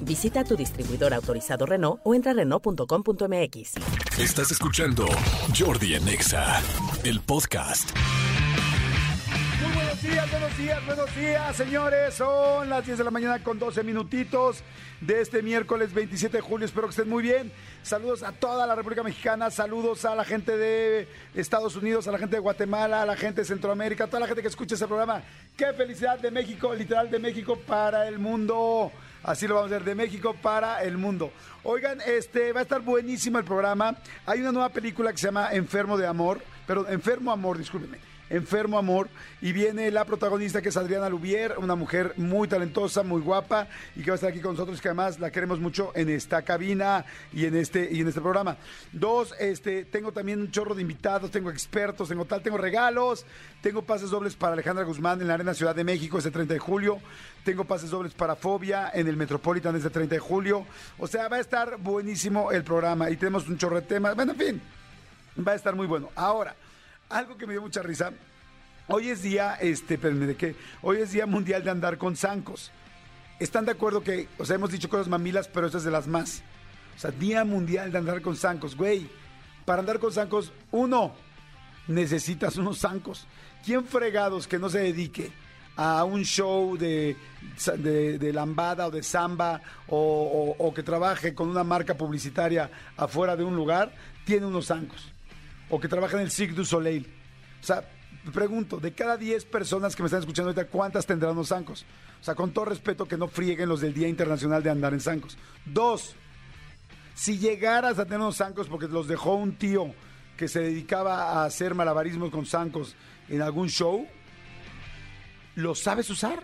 Visita tu distribuidor autorizado Renault o entra a Renault.com.mx. Estás escuchando Jordi en Exa, el podcast. Muy buenos días, buenos días, buenos días, señores. Son las 10 de la mañana con 12 minutitos de este miércoles 27 de julio. Espero que estén muy bien. Saludos a toda la República Mexicana, saludos a la gente de Estados Unidos, a la gente de Guatemala, a la gente de Centroamérica, a toda la gente que escucha este programa. Qué felicidad de México, literal de México para el mundo. Así lo vamos a hacer, de México para el mundo. Oigan, este va a estar buenísimo el programa. Hay una nueva película que se llama Enfermo de Amor, pero Enfermo Amor, discúlpenme. Enfermo Amor, y viene la protagonista que es Adriana Lubier, una mujer muy talentosa, muy guapa, y que va a estar aquí con nosotros, que además la queremos mucho en esta cabina y en este, y en este programa. Dos, este, tengo también un chorro de invitados, tengo expertos, tengo tal, tengo regalos, tengo pases dobles para Alejandra Guzmán en la Arena Ciudad de México este 30 de julio, tengo pases dobles para Fobia en el Metropolitan este 30 de julio, o sea, va a estar buenísimo el programa, y tenemos un chorro de temas, bueno, en fin, va a estar muy bueno. Ahora, algo que me dio mucha risa. Hoy es día, este, ¿de qué? Hoy es día mundial de andar con zancos. ¿Están de acuerdo que, o sea, hemos dicho cosas mamilas, pero esta es de las más? O sea, día mundial de andar con zancos, güey. Para andar con zancos, uno, necesitas unos zancos. ¿Quién fregados que no se dedique a un show de, de, lambada o de samba o que trabaje con una marca publicitaria afuera de un lugar, tiene unos zancos? O que trabaja en el Cirque du Soleil. O sea, pregunto, de cada 10 personas que me están escuchando ahorita, ¿cuántas tendrán los zancos? O sea, con todo respeto, que no frieguen los del Día Internacional de Andar en Zancos. Dos, si llegaras a tener unos zancos porque los dejó un tío que se dedicaba a hacer malabarismos con zancos en algún show, ¿los sabes usar?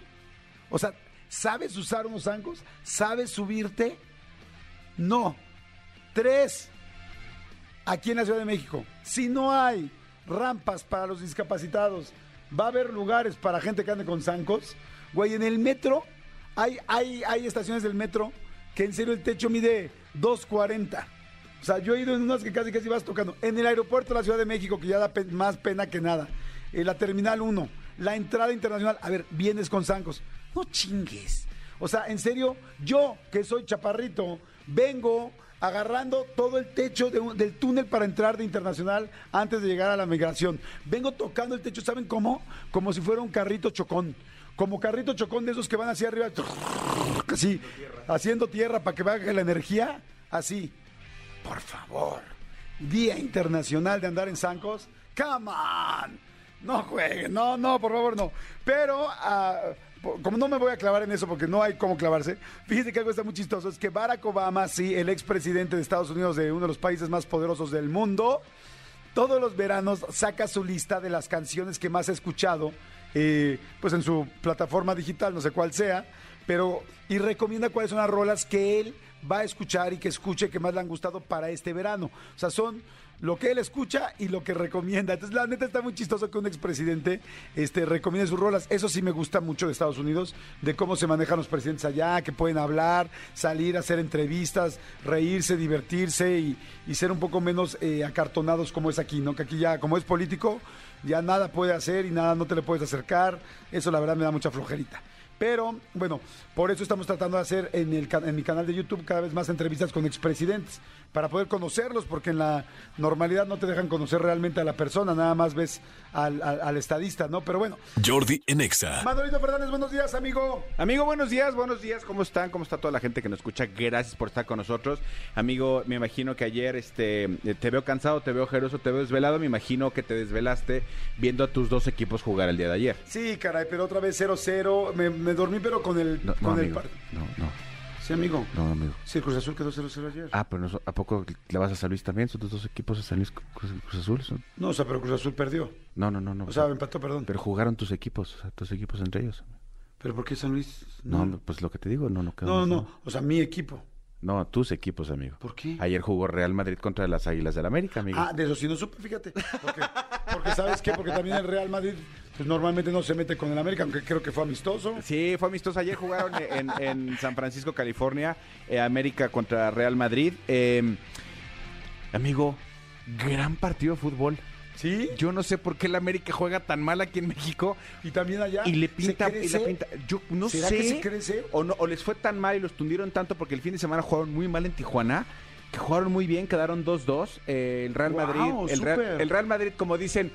O sea, ¿sabes usar unos zancos? ¿Sabes subirte? No. Tres, aquí en la Ciudad de México, si no hay rampas para los discapacitados, va a haber lugares para gente que ande con zancos. Güey, en el metro hay, hay, hay estaciones del metro que en serio el techo mide 2.40. O sea, yo he ido en unas que casi casi vas tocando. En el aeropuerto de la Ciudad de México, que ya da más pena que nada. En la Terminal 1, la entrada internacional. A ver, vienes con zancos. No chingues. O sea, en serio, yo que soy chaparrito, vengo agarrando todo el techo del túnel para entrar de internacional antes de llegar a la migración. Vengo tocando el techo, ¿saben cómo? Como si fuera un carrito chocón. Como carrito chocón de esos que van hacia arriba, así, haciendo tierra para que baje la energía, así. Por favor, Día Internacional de Andar en Zancos. Come on. No jueguen, no, no, por favor, no. Pero, ah, como no me voy a clavar en eso porque no hay cómo clavarse, fíjense que algo está muy chistoso. Es que Barack Obama, sí, el expresidente de Estados Unidos, de uno de los países más poderosos del mundo, todos los veranos saca su lista de las canciones que más ha escuchado, eh, pues en su plataforma digital, no sé cuál sea, pero y recomienda cuáles son las rolas que él va a escuchar y que escuche que más le han gustado para este verano. O sea, son lo que él escucha y lo que recomienda. Entonces, la neta está muy chistoso que un expresidente este, recomiende sus rolas. Eso sí me gusta mucho de Estados Unidos, de cómo se manejan los presidentes allá, que pueden hablar, salir, hacer entrevistas, reírse, divertirse y, ser un poco menos eh, acartonados como es aquí, ¿no? Que aquí ya, como es político, ya nada puede hacer y nada no te le puedes acercar. Eso la verdad me da mucha flojerita. Pero bueno, por eso estamos tratando de hacer en, el, en mi canal de YouTube cada vez más entrevistas con expresidentes, para poder conocerlos, porque en la normalidad no te dejan conocer realmente a la persona, nada más ves al, al- al estadista, ¿no? Pero bueno, Jordi en Exa. Manolito Fernández, buenos días, amigo. Amigo, buenos días, buenos días, ¿cómo están? ¿Cómo está toda la gente que nos escucha? Gracias por estar con nosotros. Amigo, me imagino que ayer este, te veo cansado, te veo ojeroso, te veo desvelado. Me imagino que te desvelaste viendo a tus dos equipos jugar el día de ayer. Sí, caray, pero otra vez 0-0. Me, me dormí, pero con el, No, no, con el amigo. par- No, no, Sí, amigo. no, amigo. Sí, el Cruz Azul quedó 0-0 ayer. Ah, pero no, ¿a poco le vas a San Luis también? ¿Son tus dos equipos de San Luis Cruz, Cruz Azul? ¿Son? No, o sea, pero Cruz Azul perdió. No, no, no, no. O sea, empató, perdón. pero jugaron tus equipos, o sea, tus equipos entre ellos. ¿Pero por qué San Luis? No, pues lo que te digo, no, no quedó. No, no, no. O sea, mi equipo. No, tus equipos, amigo. ¿Por qué? Ayer jugó Real Madrid contra las Águilas del América, amigo. Ah, de eso sí no supe, fíjate. Porque, porque ¿sabes qué? Porque también el Real Madrid pues normalmente no se mete con el América, aunque creo que fue amistoso. Sí, fue amistoso. Ayer jugaron en, en San Francisco, California, eh, América contra Real Madrid. Eh, amigo, gran partido de fútbol. ¿Sí? Yo no sé por qué el América juega tan mal aquí en México. Y también allá. Y le ¿se pinta, y le pinta. Yo no ¿Será sé. que se crece? O, no, o les fue tan mal y los tundieron tanto porque el fin de semana jugaron muy mal en Tijuana. Que jugaron muy bien, quedaron 2-2. Eh, el Real Madrid. El Real, el Real Madrid, como dicen,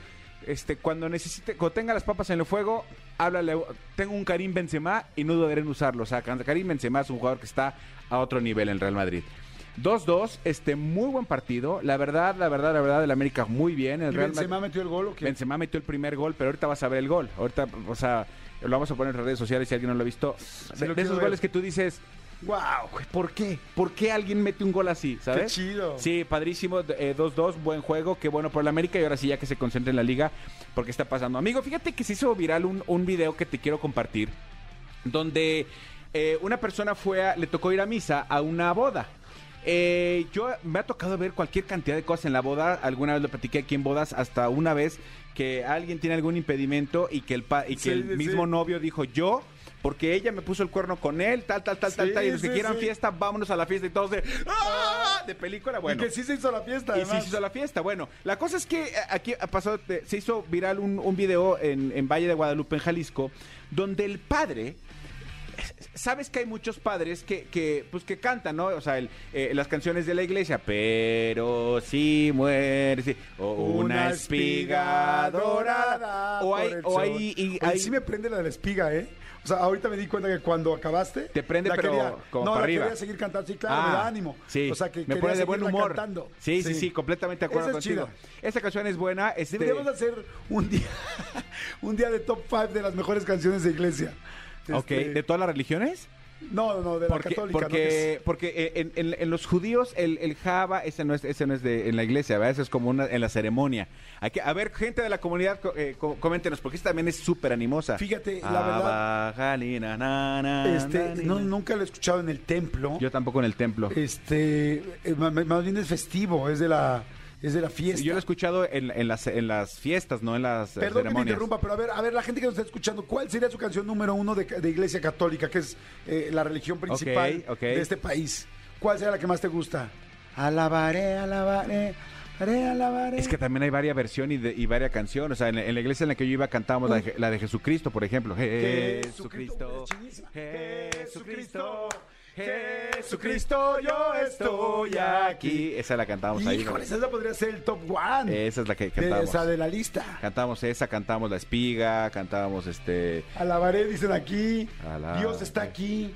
este, cuando necesite, cuando tenga las papas en el fuego, háblale. Tengo un Karim Benzema y no dudaré en usarlo. O sea, Karim Benzema es un jugador que está a otro nivel en Real Madrid. 2-2, este, muy buen partido. La verdad, la verdad, la verdad, el América muy bien. El ¿Y Real Benzema Madrid- metió el gol o qué? Benzema metió el primer gol, pero ahorita vas a ver el gol. Ahorita, o sea, lo vamos a poner en redes sociales si alguien no lo ha visto. Sí, de, lo de quiero esos ver. goles que tú dices, wow, ¿por qué? ¿Por qué alguien mete un gol así? ¿Sabes? Qué chido. Sí, padrísimo. eh, 2-2, buen juego, qué bueno por el América y ahora sí ya que se concentre en la liga, porque está pasando. Amigo, fíjate que se hizo viral un, un video que te quiero compartir, donde eh, una persona fue a- le tocó ir a misa a una boda. Eh, yo me ha tocado ver cualquier cantidad de cosas en la boda. Alguna vez lo platiqué aquí en bodas, hasta una vez que alguien tiene algún impedimento y que el, pa- y que Sí, el sí, mismo novio dijo yo. Porque ella me puso el cuerno con él, tal, tal, tal, tal, Sí, tal. Y los que sí, quieran sí. fiesta, vámonos a la fiesta y todos de ¡Ah! De película, bueno. Y que sí se hizo la fiesta, Y sí además. se hizo la fiesta. Bueno, la cosa es que eh, aquí ha pasado, se hizo viral un, un video en, en Valle de Guadalupe, en Jalisco, donde el padre. Sabes que hay muchos padres que, que, pues, que cantan, ¿no? O sea, el, eh, las canciones de la iglesia, pero si muere, o una, Una espiga espiga dorada. O hay, o hay, y hay- sí me prende la de la espiga, ¿eh? Sea, ahorita me di cuenta que cuando acabaste... Te prende, la pero quería- como no, para la arriba. quería seguir cantando. Sí, claro, Ah, me da ánimo. Sí, O sea, que me pone de buen humor. cantando. Sí, sí, sí, completamente de acuerdo Esa es contigo. chida. Esta canción es buena. Este... Deberíamos hacer un día, un día de top 5 de las mejores canciones de iglesia. Ok, Este, ¿de todas las religiones? No, no, no, de la Porque, católica. ¿no? porque, Que es- porque eh, en, en- en los judíos el, el Java, ese no es, ese no es de, en la iglesia, ¿verdad? Eso es como una, en la ceremonia. Hay que, a ver, gente de la comunidad, co- eh, co- coméntenos, porque esta también es súper animosa. Fíjate, la verdad, Abajalina, na, na, este, na, no, nunca lo he escuchado en el templo. Yo tampoco en el templo. Este, eh, más bien es festivo, es de la, es de la fiesta. Yo lo he escuchado en, en las, en las fiestas, no en las eh, Perdón que me ceremonias. interrumpa, pero a ver, a ver, la gente que nos está escuchando, ¿cuál sería su canción número uno de, de Iglesia Católica, que es eh, la religión principal de este país? ¿Cuál sería la que más te gusta? Alabaré, alabaré. Es que también hay varias versiones y, de- y varias canciones. O sea, en, la- en la iglesia en la que yo iba cantábamos la de, la de Jesucristo, por ejemplo. Jesucristo. Jesucristo, Jesucristo, yo estoy aquí. Esa la cantábamos ahí. Híjole, ¿no? esa podría ser el top one. Esa es la que de, cantábamos. o sea, de la lista. Cantábamos esa, cantábamos La Espiga, cantábamos este... Alabaré, dicen aquí. Dios está aquí.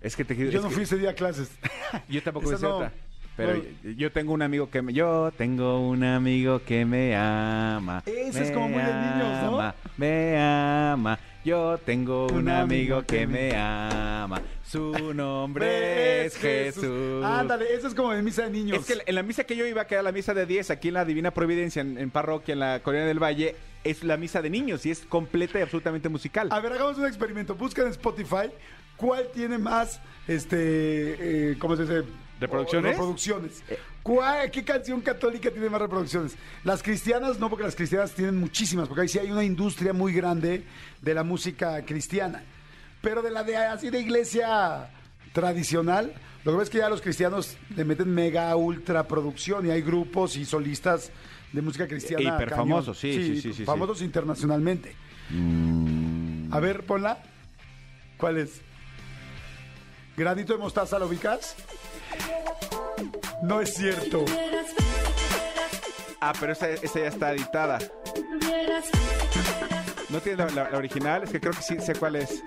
Es que te Yo no que- fui ese día a clases. Yo tampoco Esa sé no. Pero No. yo tengo un amigo que me... Yo tengo un amigo que me ama. Ese es como muy de niños, ¿no? ama, Me ama. Yo tengo un, amigo que me ama. Su nombre es Jesús. Ándale, eso es como de misa de niños. Es que en la misa que yo iba, que era la misa de 10, aquí en la Divina Providencia, en, en parroquia, en la Colonia del Valle, es la misa de niños y es completa y absolutamente musical. A ver, hagamos un experimento. Busca en Spotify cuál tiene más, este, eh, ¿cómo se dice? ¿Reproducciones? Reproducciones. ¿Cuál- ¿Qué canción católica tiene más reproducciones? Las cristianas no, porque las cristianas tienen muchísimas, porque ahí sí hay una industria muy grande de la música cristiana. Pero de la de así de iglesia tradicional, lo que ves es que ya los cristianos le meten mega ultra producción y hay grupos y solistas de música cristiana. Hiper cañón. famosos, sí, sí, sí, sí, sí. Famosos internacionalmente. A ver, ponla. ¿Cuál es? ¿Granito de mostaza lo ubicas? No es cierto. Ah, pero esa, esa ya está editada. ¿No tiene la, la- la original? Es que creo que sí sé cuál es.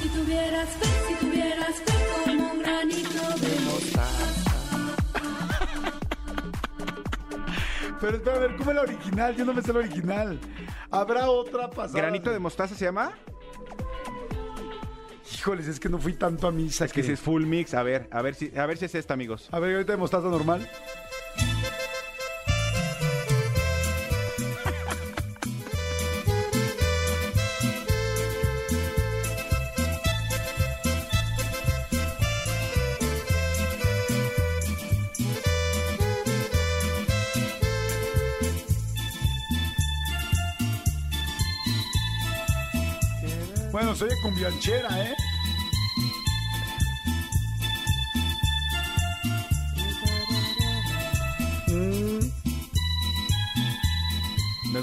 Si tuvieras fe, si tuvieras fe como un granito de Pero espera, a ver, ¿cómo es la original? Yo no me sé la original. ¿Habrá otra pasada? ¿Granito de mostaza se llama? Híjoles, es que no fui tanto a misa. Que, si es full mix, a ver, a ver si, a ver si es esta, amigos. A ver, ahorita de mostaza normal. Bueno, soy cumbianchera, ¿eh?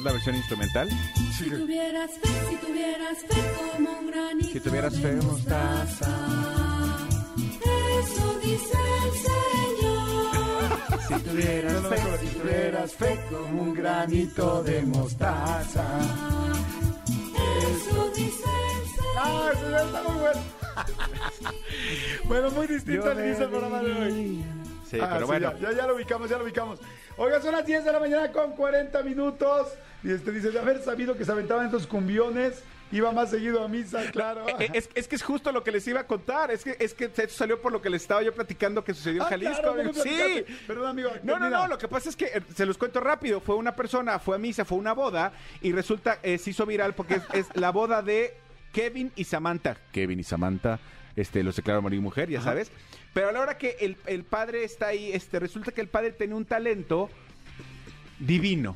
Es la versión instrumental? Si tuvieras fe, si tuvieras fe como un granito Si tuvieras fe, de mostaza. Eso dice el Señor. Si tuvieras fe, si tuvieras fe como un granito de mostaza. Eso dice el Señor. Ah, eso ya está muy bueno. bueno, muy distinto al inicio del programa de hoy. Sí, Ah, pero sí, bueno. Ya, ya, lo ubicamos, ya lo ubicamos. Oiga, son las 10 de la mañana con 40 minutos. Y este dice, de haber sabido que se aventaban estos cumbiones, iba más seguido a misa, claro. Eh, Es, es que es justo lo que les iba a contar. Es que, es que esto salió por lo que les estaba yo platicando que sucedió en Ah, Jalisco. claro, ¿cómo sí. Perdón, amigo. No, no, no, lo que pasa es que eh, se los cuento rápido. Fue una persona, fue a misa, fue a una boda y resulta, eh, se hizo viral porque es, es la boda de Kevin y Samantha. Kevin y Samantha, este, los declararon marido y mujer, ya sabes. Pero a la hora que el, el padre está ahí, este, resulta que el padre tenía un talento divino.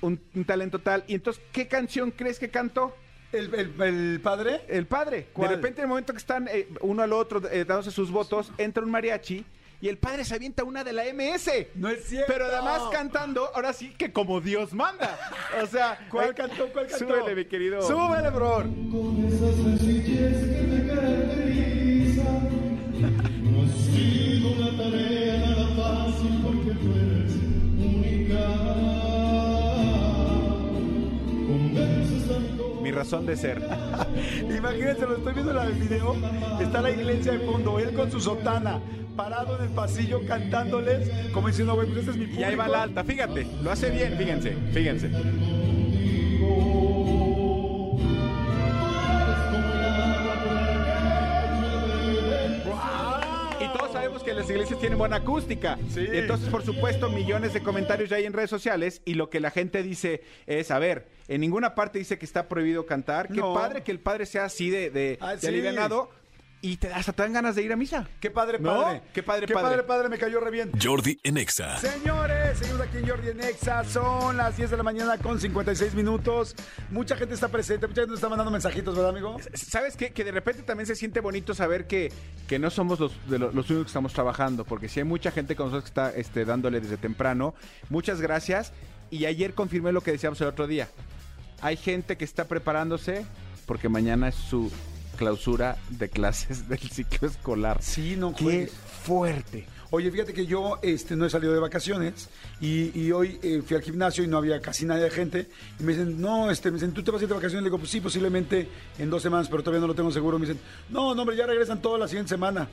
Un, un talento tal. Y entonces, ¿qué canción crees que cantó? ¿El, el- el padre? El padre. ¿Cuál? De repente, en el momento que están eh, uno al otro eh, dándose sus votos, entra un mariachi y el padre se avienta una de la MS. No es cierto. Pero además cantando, ahora sí que como Dios manda. O sea, ¿Cuál eh, cantó? ¿Cuál cantó? Súbele, mi querido. Súbele, bro. Mi razón de ser. Imagínense, lo estoy viendo en el video. Está la iglesia de fondo, él con su sotana, parado en el pasillo cantándoles, como diciendo, güey, pues este es mi público. Y ahí va la alta, fíjate. Lo hace bien, fíjense, fíjense. Que las iglesias tienen buena acústica. Sí. Y entonces, por supuesto, millones de comentarios ya hay en redes sociales. Y lo que la gente dice es: a ver, en ninguna parte dice que está prohibido cantar. Qué No. padre que el padre sea así de, de, Ah, de sí. alivianado. Y te, hasta te dan ganas de ir a misa. Qué padre, ¿No? padre. Qué padre, Qué padre. padre, padre, me cayó re bien. Jordi en Exa. Señores, seguimos aquí en Jordi en Exa. Son las 10 de la mañana con 56 minutos. Mucha gente está presente, mucha gente nos está mandando mensajitos, ¿verdad, amigo? ¿Sabes qué? Que de repente también se siente bonito saber que, que no somos los, de lo- los únicos que estamos trabajando, porque si hay mucha gente con nosotros que está este, dándole desde temprano. Muchas gracias. Y ayer confirmé lo que decíamos el otro día. Hay gente que está preparándose porque mañana es su clausura de clases del ciclo escolar. Sí, no Qué juegues. fuerte. Oye, fíjate que yo este, no he salido de vacaciones y, y hoy eh, fui al gimnasio y no había casi nadie de gente. Y me dicen, no, este, me dicen, ¿tú te vas a ir de vacaciones? Le digo, pues sí, posiblemente en dos semanas, pero todavía no lo tengo seguro. Me dicen, no, no, hombre, ya regresan toda la siguiente semana.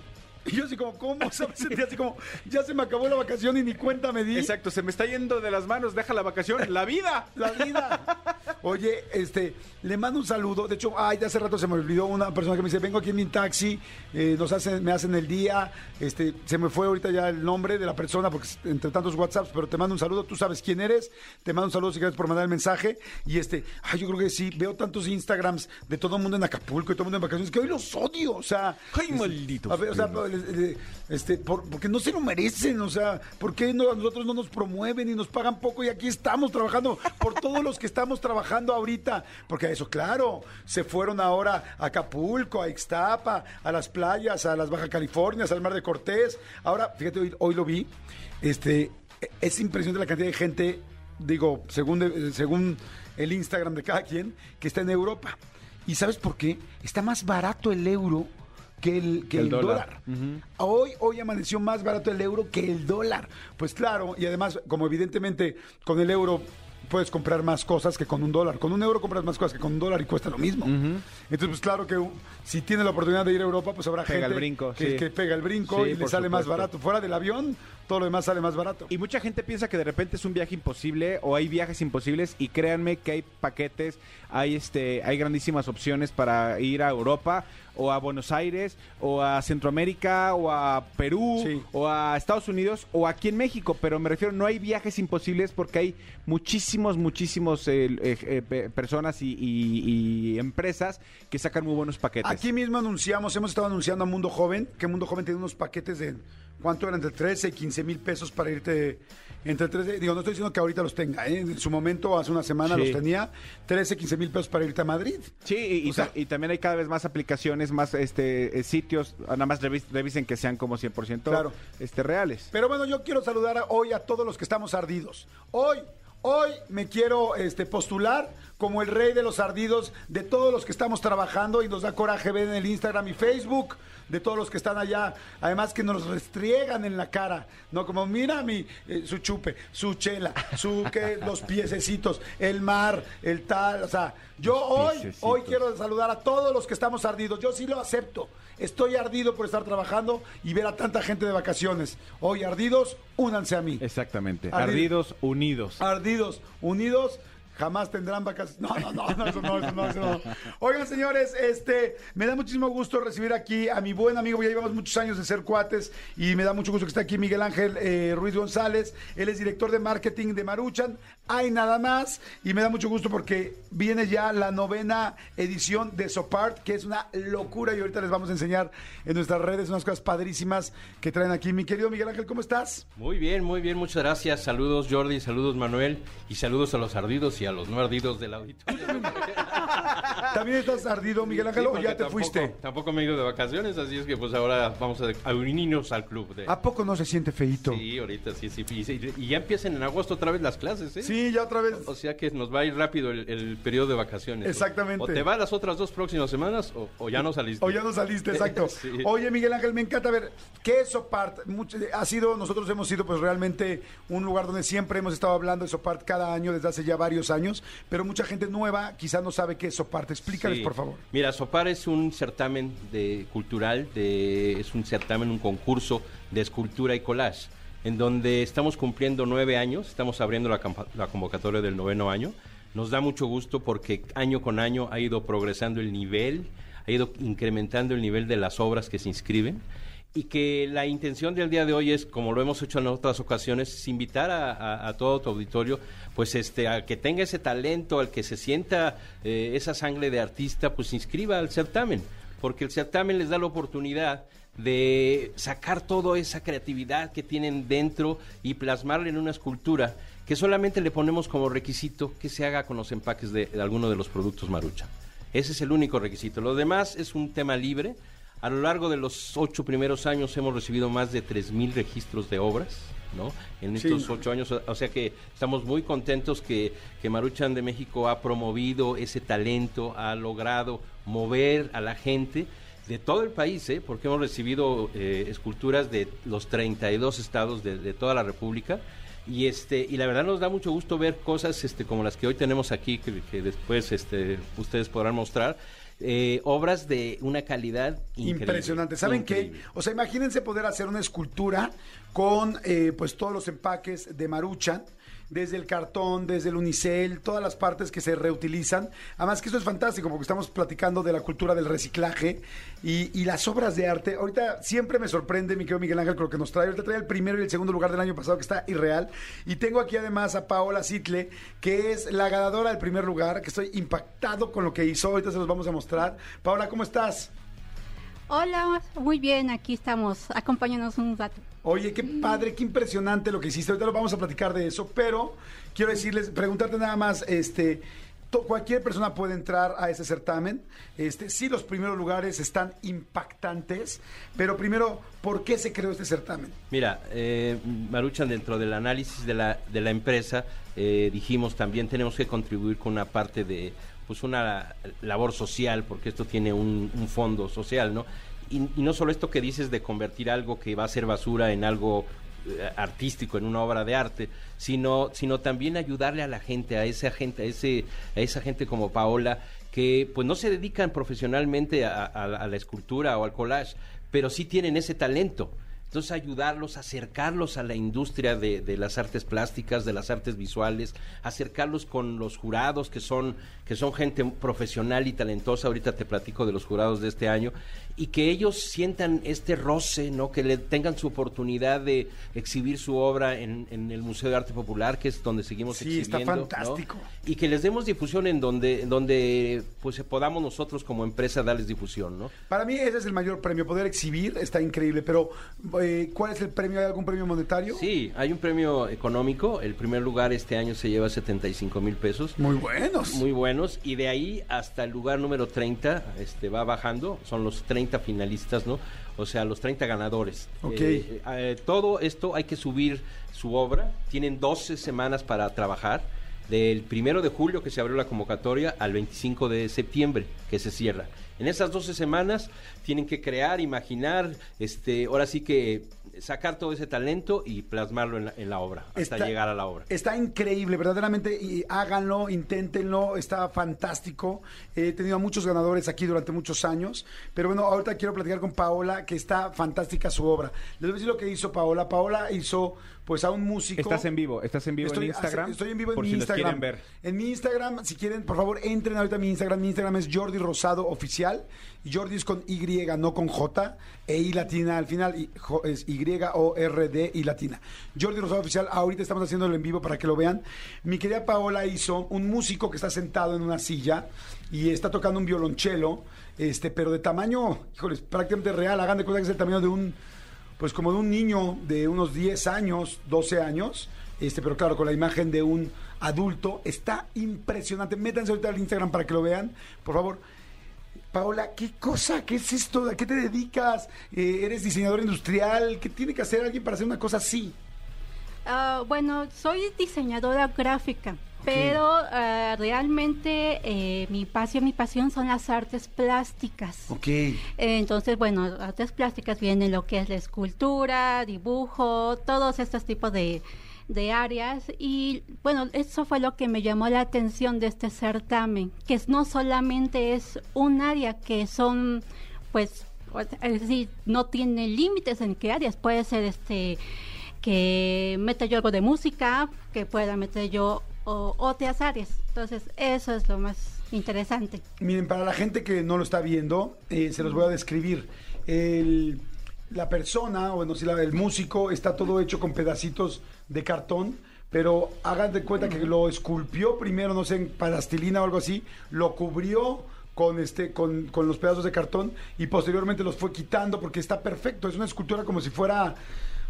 Y yo así como, ¿cómo? O sea, me sentí así como, ya se me acabó la vacación y ni cuenta me di. Exacto, se me está yendo de las manos, deja la vacación, la vida. La vida. Oye, este, le mando un saludo. De hecho, ay, de hace rato se me olvidó una persona que me dice, vengo aquí en mi taxi, eh, nos hacen, me hacen el día. Este, se me fue ahorita ya el nombre de la persona porque entre tantos WhatsApps, pero te mando un saludo. Tú sabes quién eres. Te mando un saludo si quieres por mandar el mensaje. Y este, ay, yo creo que sí, veo tantos Instagrams de todo el mundo en Acapulco y todo el mundo en vacaciones que hoy los odio. O sea, Ay, este, maldito A ver, o sea, este, por- porque no se lo merecen, o sea, ¿por qué no, a nosotros no nos promueven y nos pagan poco y aquí estamos trabajando por todos los que estamos trabajando ahorita? Porque eso, claro, se fueron ahora a Acapulco, a Ixtapa, a las playas, a las Baja Californias, al Mar de Cortés. Ahora, fíjate, hoy, hoy lo vi, este, es impresionante la cantidad de gente, digo, según, según el Instagram de cada quien, que está en Europa. ¿Y sabes por qué? Está más barato el euro que el, que El el dólar. dólar. Hoy, hoy amaneció más barato el euro que el dólar. Pues claro, y además, como evidentemente con el euro puedes comprar más cosas que con un dólar. Con un euro compras más cosas que con un dólar y cuesta lo mismo. Entonces, pues claro que si tiene la oportunidad de ir a Europa, pues habrá Pega gente el brinco, que, sí. que pega el brinco Sí, y le sale más barato. Fuera del avión, todo lo demás sale más barato. Y mucha gente piensa que de repente es un viaje imposible o hay viajes imposibles y créanme que hay paquetes, hay este, hay grandísimas opciones para ir a Europa o a Buenos Aires o a Centroamérica o a Perú Sí. o a Estados Unidos o aquí en México, pero me refiero no hay viajes imposibles porque hay muchísimos, muchísimos eh, eh, eh, pe- personas y, y- y empresas que sacan muy buenos paquetes. Aquí mismo anunciamos, hemos estado anunciando a Mundo Joven, que Mundo Joven tiene unos paquetes de, ¿cuánto eran? Entre 13 y 15 mil pesos para irte, entre 13, digo, no estoy diciendo que ahorita los tenga, ¿eh? en su momento, hace una semana Sí. los tenía, 13, 15 mil pesos para irte a Madrid. Sí, y, y sea- también hay cada vez más aplicaciones, más este eh, sitios, nada más revis- revisen que sean como 100% Claro. este, reales. Pero bueno, yo quiero saludar a- hoy a todos los que estamos ardidos. Hoy, hoy me quiero este, postular como el rey de los ardidos de todos los que estamos trabajando y nos da coraje ver en el Instagram y Facebook de todos los que están allá. Además que nos restriegan en la cara, ¿no? Como mira mi, eh, su chupe, su chela, su que los piececitos, el mar, el tal, o sea, yo hoy, hoy quiero saludar a todos los que estamos ardidos. Yo sí lo acepto. Estoy ardido por estar trabajando y ver a tanta gente de vacaciones. Hoy ardidos, únanse a mí. Exactamente. Ardido. Ardidos unidos. Ardidos, unidos, jamás tendrán vacaciones. No, no, no, no, eso no, eso no, eso no. Oigan, señores, este, me da muchísimo gusto recibir aquí a mi buen amigo, ya llevamos muchos años de ser cuates y me da mucho gusto que esté aquí Miguel Ángel eh, Ruiz González. Él es director de marketing de Maruchan. Hay nada más y me da mucho gusto porque viene ya la novena edición de Sopart, que es una locura y ahorita les vamos a enseñar en nuestras redes unas cosas padrísimas que traen aquí. Mi querido Miguel Ángel, ¿cómo estás? Muy bien, muy bien, muchas gracias. Saludos Jordi, saludos Manuel y saludos a los ardidos y a los no ardidos del auditorio. ¿También estás ardido, Miguel Ángel, o ya te tampoco- fuiste? Tampoco me he ido de vacaciones, así es que pues ahora vamos a, a unirnos al club. De... ¿A poco no se siente feito? Sí, ahorita sí, sí, y, y ya empiezan en agosto otra vez las clases, ¿eh? Sí, ya otra vez. O sea que nos va a ir rápido el, el periodo de vacaciones. Exactamente. O te va las otras dos próximas semanas o, o ya no saliste. O ya no saliste, exacto. Sí. Oye, Miguel Ángel, me encanta ver qué es Sopart. Mucho- ha sido, nosotros hemos sido pues realmente un lugar donde siempre hemos estado hablando de Sopart cada año desde hace ya varios años, pero mucha gente nueva quizás no sabe qué es Sopart. Explícales, Sí. por favor. Mira, Sopar es un certamen de cultural, de, es un certamen, un concurso de escultura y collage, en donde estamos cumpliendo nueve años, estamos abriendo la, la convocatoria del noveno año. Nos da mucho gusto porque año con año ha ido progresando el nivel, ha ido incrementando el nivel de las obras que se inscriben y que la intención del día de hoy es, como lo hemos hecho en otras ocasiones, es invitar a, a- todo tu auditorio, pues este, a que tenga ese talento, al que se sienta eh, esa sangre de artista, pues inscriba al certamen, porque el certamen les da la oportunidad de sacar toda esa creatividad que tienen dentro y plasmarla en una escultura que solamente le ponemos como requisito que se haga con los empaques de, de alguno de los productos Marucha. Ese es el único requisito. Lo demás es un tema libre. A lo largo de los ocho primeros años hemos recibido más de 3.000 registros de obras, ¿no? En Sí. estos ocho años, o- o sea que estamos muy contentos que, que Maruchan de México ha promovido ese talento, ha logrado mover a la gente de todo el país, ¿eh? porque hemos recibido eh, esculturas de los 32 estados de, de toda la República. Y este y la verdad nos da mucho gusto ver cosas este como las que hoy tenemos aquí que, que después este ustedes podrán mostrar eh, obras de una calidad increíble, Impresionante. ¿Saben increíble. qué? O sea, imagínense poder hacer una escultura con eh, pues todos los empaques de Maruchan, desde el cartón, desde el unicel, todas las partes que se reutilizan. Además que esto es fantástico porque estamos platicando de la cultura del reciclaje y, y las obras de arte. Ahorita siempre me sorprende, mi querido Miguel Ángel, con lo que nos trae. Ahorita trae el primero y el segundo lugar del año pasado que está irreal. Y tengo aquí además a Paola Sitle, que es la ganadora del primer lugar, que estoy impactado con lo que hizo. Ahorita se los vamos a mostrar. Paola, ¿cómo estás? Hola, muy bien, aquí estamos, acompáñanos un rato. Oye, qué padre, qué impresionante lo que hiciste. Ahorita lo vamos a platicar de eso, pero quiero decirles, preguntarte nada más, este, cualquier persona puede entrar a ese certamen. Este, sí, los primeros lugares están impactantes, pero primero, ¿por qué se creó este certamen? Mira, eh, Maruchan, dentro del análisis de la, de la empresa, eh, dijimos también tenemos que contribuir con una parte de, pues una labor social, porque esto tiene un fondo social, ¿no? Y, y no solo esto que dices de convertir algo que va a ser basura en algo eh, artístico, en una obra de arte, sino, sino también ayudarle a la gente, a esa gente, a, ese, a esa gente como Paola, que pues no se dedican profesionalmente a, la escultura o al collage, pero sí tienen ese talento. Entonces ayudarlos, acercarlos a la industria de, de las artes plásticas, de las artes visuales, acercarlos con los jurados que son, que son gente profesional y talentosa. Ahorita te platico de los jurados de este año y que ellos sientan este roce, ¿no? Que le tengan su oportunidad de exhibir su obra en, en el Museo de Arte Popular, que es donde seguimos Sí, está fantástico. Y que les demos difusión en donde, en donde pues podamos nosotros como empresa darles difusión, ¿no? Para mí ese es el mayor premio, poder exhibir está increíble, pero eh, ¿cuál es el premio? ¿Hay algún premio monetario? Sí, hay un premio económico. El primer lugar este año se lleva 75 mil pesos. Muy buenos. Muy buenos. Y de ahí hasta el lugar número 30 este, va bajando. Son los 30 finalistas, ¿no? O sea, los 30 ganadores. Ok. Eh, eh, todo esto hay que subir su obra. Tienen 12 semanas para trabajar. Del primero de julio que se abrió la convocatoria al 25 de septiembre que se cierra. En esas 12 semanas tienen que crear, imaginar, este, ahora sí que sacar todo ese talento y plasmarlo en la, en la obra, hasta Está- llegar a la obra. Está increíble, verdaderamente, y háganlo, inténtenlo, está fantástico. He tenido a muchos ganadores aquí durante muchos años, pero bueno, ahorita quiero platicar con Paola, que está fantástica su obra. Les voy a decir lo que hizo Paola. Paola hizo, pues, a un músico. Estás en vivo, estás en vivo Estoy, en Instagram. estoy en vivo en por mi si los Instagram. quieren ver. En mi Instagram, si quieren, por favor, entren ahorita a mi Instagram. Mi Instagram es Jordi Rosado Oficial. Jordi es con Y, no con J, e I latina al final. Y es Y-O-R-D y latina. Jordi Rosado Oficial, ahorita estamos haciéndolo en vivo para que lo vean. Mi querida Paola hizo un músico que está sentado en una silla y está tocando un violonchelo, este, pero de tamaño, híjoles, prácticamente real. Hagan de cuenta que es el tamaño de un pues como de un niño de unos 10 años, 12 años, este, pero claro, con la imagen de un adulto. Está impresionante. Métanse ahorita al Instagram para que lo vean, por favor. Paola, ¿qué cosa? ¿Qué es esto? ¿A qué te dedicas? Eh, ¿Eres diseñador industrial? ¿Qué tiene que hacer alguien para hacer una cosa así? Ah, bueno, soy diseñadora gráfica, pero ah, realmente eh, mi pasión, mi pasión son las artes plásticas. Ok. Entonces, bueno, artes plásticas vienen lo que es la escultura, dibujo, todos estos tipos de, de áreas. Y bueno, eso fue lo que me llamó la atención de este certamen, que no solamente es un área, que son, pues, o- es decir, no tiene límites en qué áreas. Puede ser este que meta yo algo de música, que pueda meter yo o, otras áreas. Entonces, eso es lo más interesante. Miren, para la gente que no lo está viendo, eh, se los voy a describir. El- la persona, o si la, el músico, está todo hecho con pedacitos de cartón, pero hagan de cuenta que lo esculpió primero, no sé, en plastilina o algo así, lo cubrió con este con, con los pedazos de cartón y posteriormente los fue quitando porque está perfecto. Es una escultura como si fuera,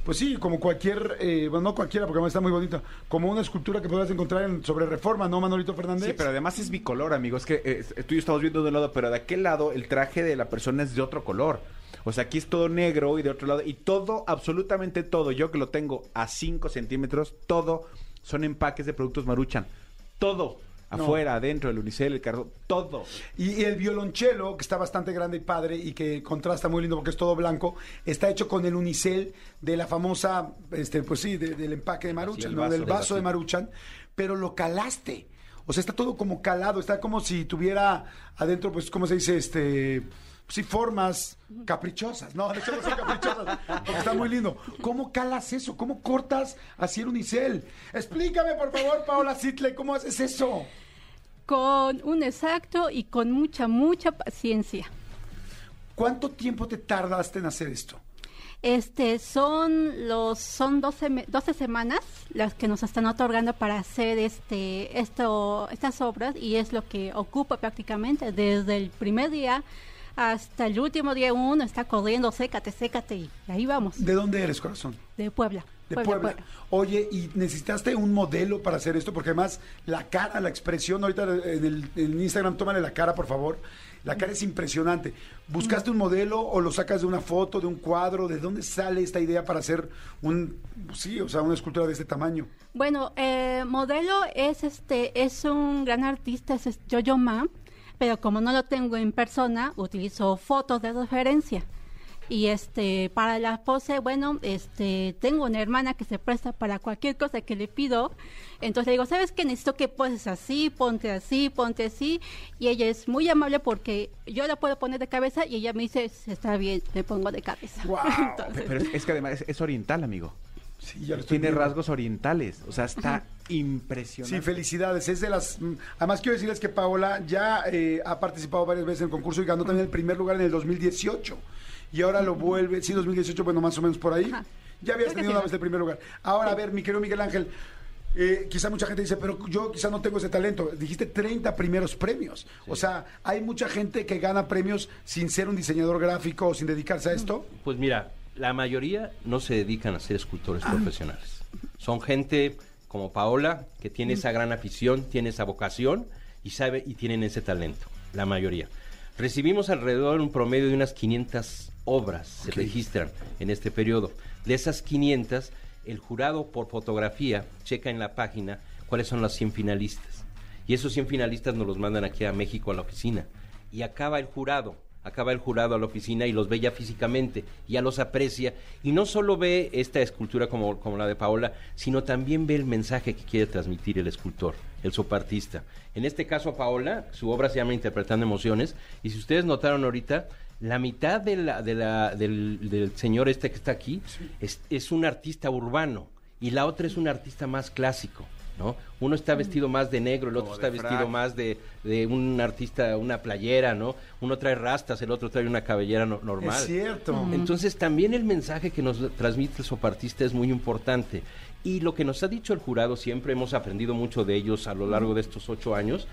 pues sí, como cualquier, eh, bueno, no cualquiera porque está muy bonita, como una escultura que podrás encontrar en, sobre Reforma, ¿no, Manolito Fernández? Sí, pero además es bicolor, amigo. Es que eh, tú y yo estamos viendo de un lado, pero de aquel lado el traje de la persona es de otro color. O sea, aquí es todo negro y de otro lado. Y todo, absolutamente todo, yo que lo tengo a 5 centímetros, todo son empaques de productos Maruchan. Todo. No. Afuera, adentro, el unicel, el cartón, todo. Y, y el violonchelo, que está bastante grande y padre y que contrasta muy lindo porque es todo blanco, está hecho con el unicel de la famosa, este, pues sí, de- del empaque de Maruchan, ¿no? del el vaso vasito. de Maruchan, pero lo calaste. O sea, está todo como calado, está como si tuviera adentro, pues, ¿cómo se dice? Este, sí, formas caprichosas. No, de hecho no son caprichosas, porque está muy lindo. ¿Cómo calas eso? ¿Cómo cortas así el unicel? Explícame, por favor, Paola Sitle, ¿cómo haces eso? Con un exacto y con mucha, mucha paciencia. ¿Cuánto tiempo te tardaste en hacer esto? Este son los son 12, me- 12 semanas las que nos están otorgando para hacer este esto estas obras y es lo que ocupa prácticamente desde el primer día hasta el último día uno está corriendo, sécate, sécate y ahí vamos, ¿De dónde eres, corazón? de Puebla. De Puebla. Oye, ¿y necesitaste un modelo para hacer esto? Porque además la cara, la expresión, ahorita en el en Instagram, tómale la cara, por favor. La cara es impresionante. ¿Buscaste un modelo o lo sacas de una foto, de un cuadro? ¿De dónde sale esta idea para hacer un, sí, o sea, una escultura de este tamaño? Bueno, eh, modelo es este es un gran artista, es Yo-Yo Ma, pero como no lo tengo en persona, utilizo fotos de referencia. Y este, para la pose, bueno, este, tengo una hermana que se presta para cualquier cosa que le pido. Entonces le digo, ¿sabes qué? Necesito que poses así, ponte así, ponte así. Y ella es muy amable porque yo la puedo poner de cabeza y ella me dice, está bien, me pongo de cabeza. Entonces, Pero es, es que además es, es oriental, amigo. Sí, ya lo estoy Tiene viendo. rasgos orientales. O sea, está impresionante. Sí, felicidades. Es de las. mm, Además, quiero decirles que Paola ya eh, ha participado varias veces en el concurso y ganó también el primer lugar en el 2018. Y ahora lo vuelve. Sí, 2018, bueno, más o menos por ahí. Ajá. Ya habías Creo tenido sí. una vez el primer lugar. Ahora, a ver, mi querido Miguel Ángel. eh, quizá mucha gente dice, pero yo quizá no tengo ese talento. Dijiste 30 primeros premios. O sea, hay mucha gente que gana premios sin ser un diseñador gráfico o sin dedicarse a esto. Pues mira, la mayoría no se dedican a ser escultores profesionales. Son gente como Paola, que tiene esa gran afición, tiene esa vocación y sabe y tienen ese talento, la mayoría. Recibimos alrededor un promedio de unas 500 obras, se registran en este periodo. De esas 500, el jurado por fotografía checa en la página cuáles son las 100 finalistas. Y esos 100 finalistas nos los mandan aquí a México a la oficina. Y acaba el jurado, acaba el jurado a la oficina y los ve ya físicamente, ya los aprecia. Y no solo ve esta escultura como, como la de Paola, sino también ve el mensaje que quiere transmitir el escultor, el sopartista. En este caso, Paola, su obra se llama Interpretando Emociones. Y si ustedes notaron ahorita, la mitad de la- de la- del, del señor este que está aquí es, es un artista urbano y la otra es un artista más clásico. ¿No? Uno está vestido más de negro, el otro Como está vestido frac. más de, de un artista, una playera, ¿no? Uno trae rastas, el otro trae una cabellera no- normal. Es cierto. Entonces también el mensaje que nos transmite el sopartista es muy importante. Y lo que nos ha dicho el jurado, siempre hemos aprendido mucho de ellos a lo largo de estos ocho años,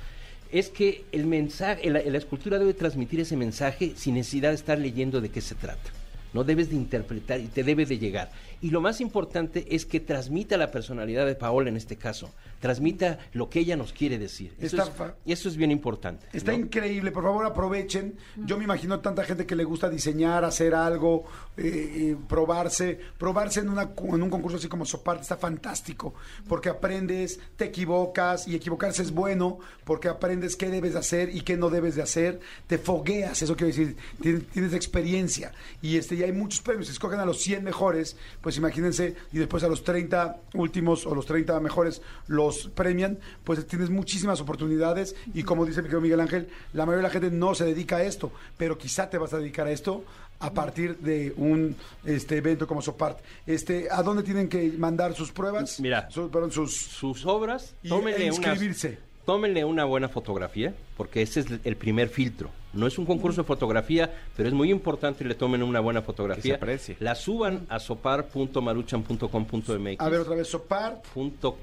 es que el mensaje, la, la escultura debe transmitir ese mensaje sin necesidad de estar leyendo de qué se trata. No debes de interpretar y te debe de llegar. Y lo más importante es que transmita la personalidad de Paola en este caso. Transmita lo que ella nos quiere decir. Eso, Está es, eso es bien importante. Está ¿no? increíble, por favor aprovechen. Yo me imagino tanta gente que le gusta diseñar, hacer algo, eh, eh, probarse. Probarse en, una, cu- en un concurso así como Soparte está fantástico, porque aprendes, te equivocas y equivocarse es bueno, porque aprendes qué debes de hacer y qué no debes de hacer. Te fogueas, eso quiero decir, tienes, tienes experiencia. Y, este, y hay muchos premios, si escogen a los 100 mejores, pues imagínense, y después a los 30 últimos o los 30 mejores los premian, pues tienes muchísimas oportunidades y como dice mi querido Miguel Ángel, la mayoría de la gente no se dedica a esto, pero quizá te vas a dedicar a esto a partir de un este evento como Sopart. Este, ¿a dónde tienen que mandar sus pruebas? Mira. Su- perdón, sus sus obras, Y- e unas- inscribirse. Tómenle una buena fotografía, porque ese es el primer filtro. No es un concurso de fotografía, pero es muy importante que le tomen una buena fotografía. Que se aprecie. La suban a sopar.maruchan.com.mx. a ver otra vez Sopart. punto,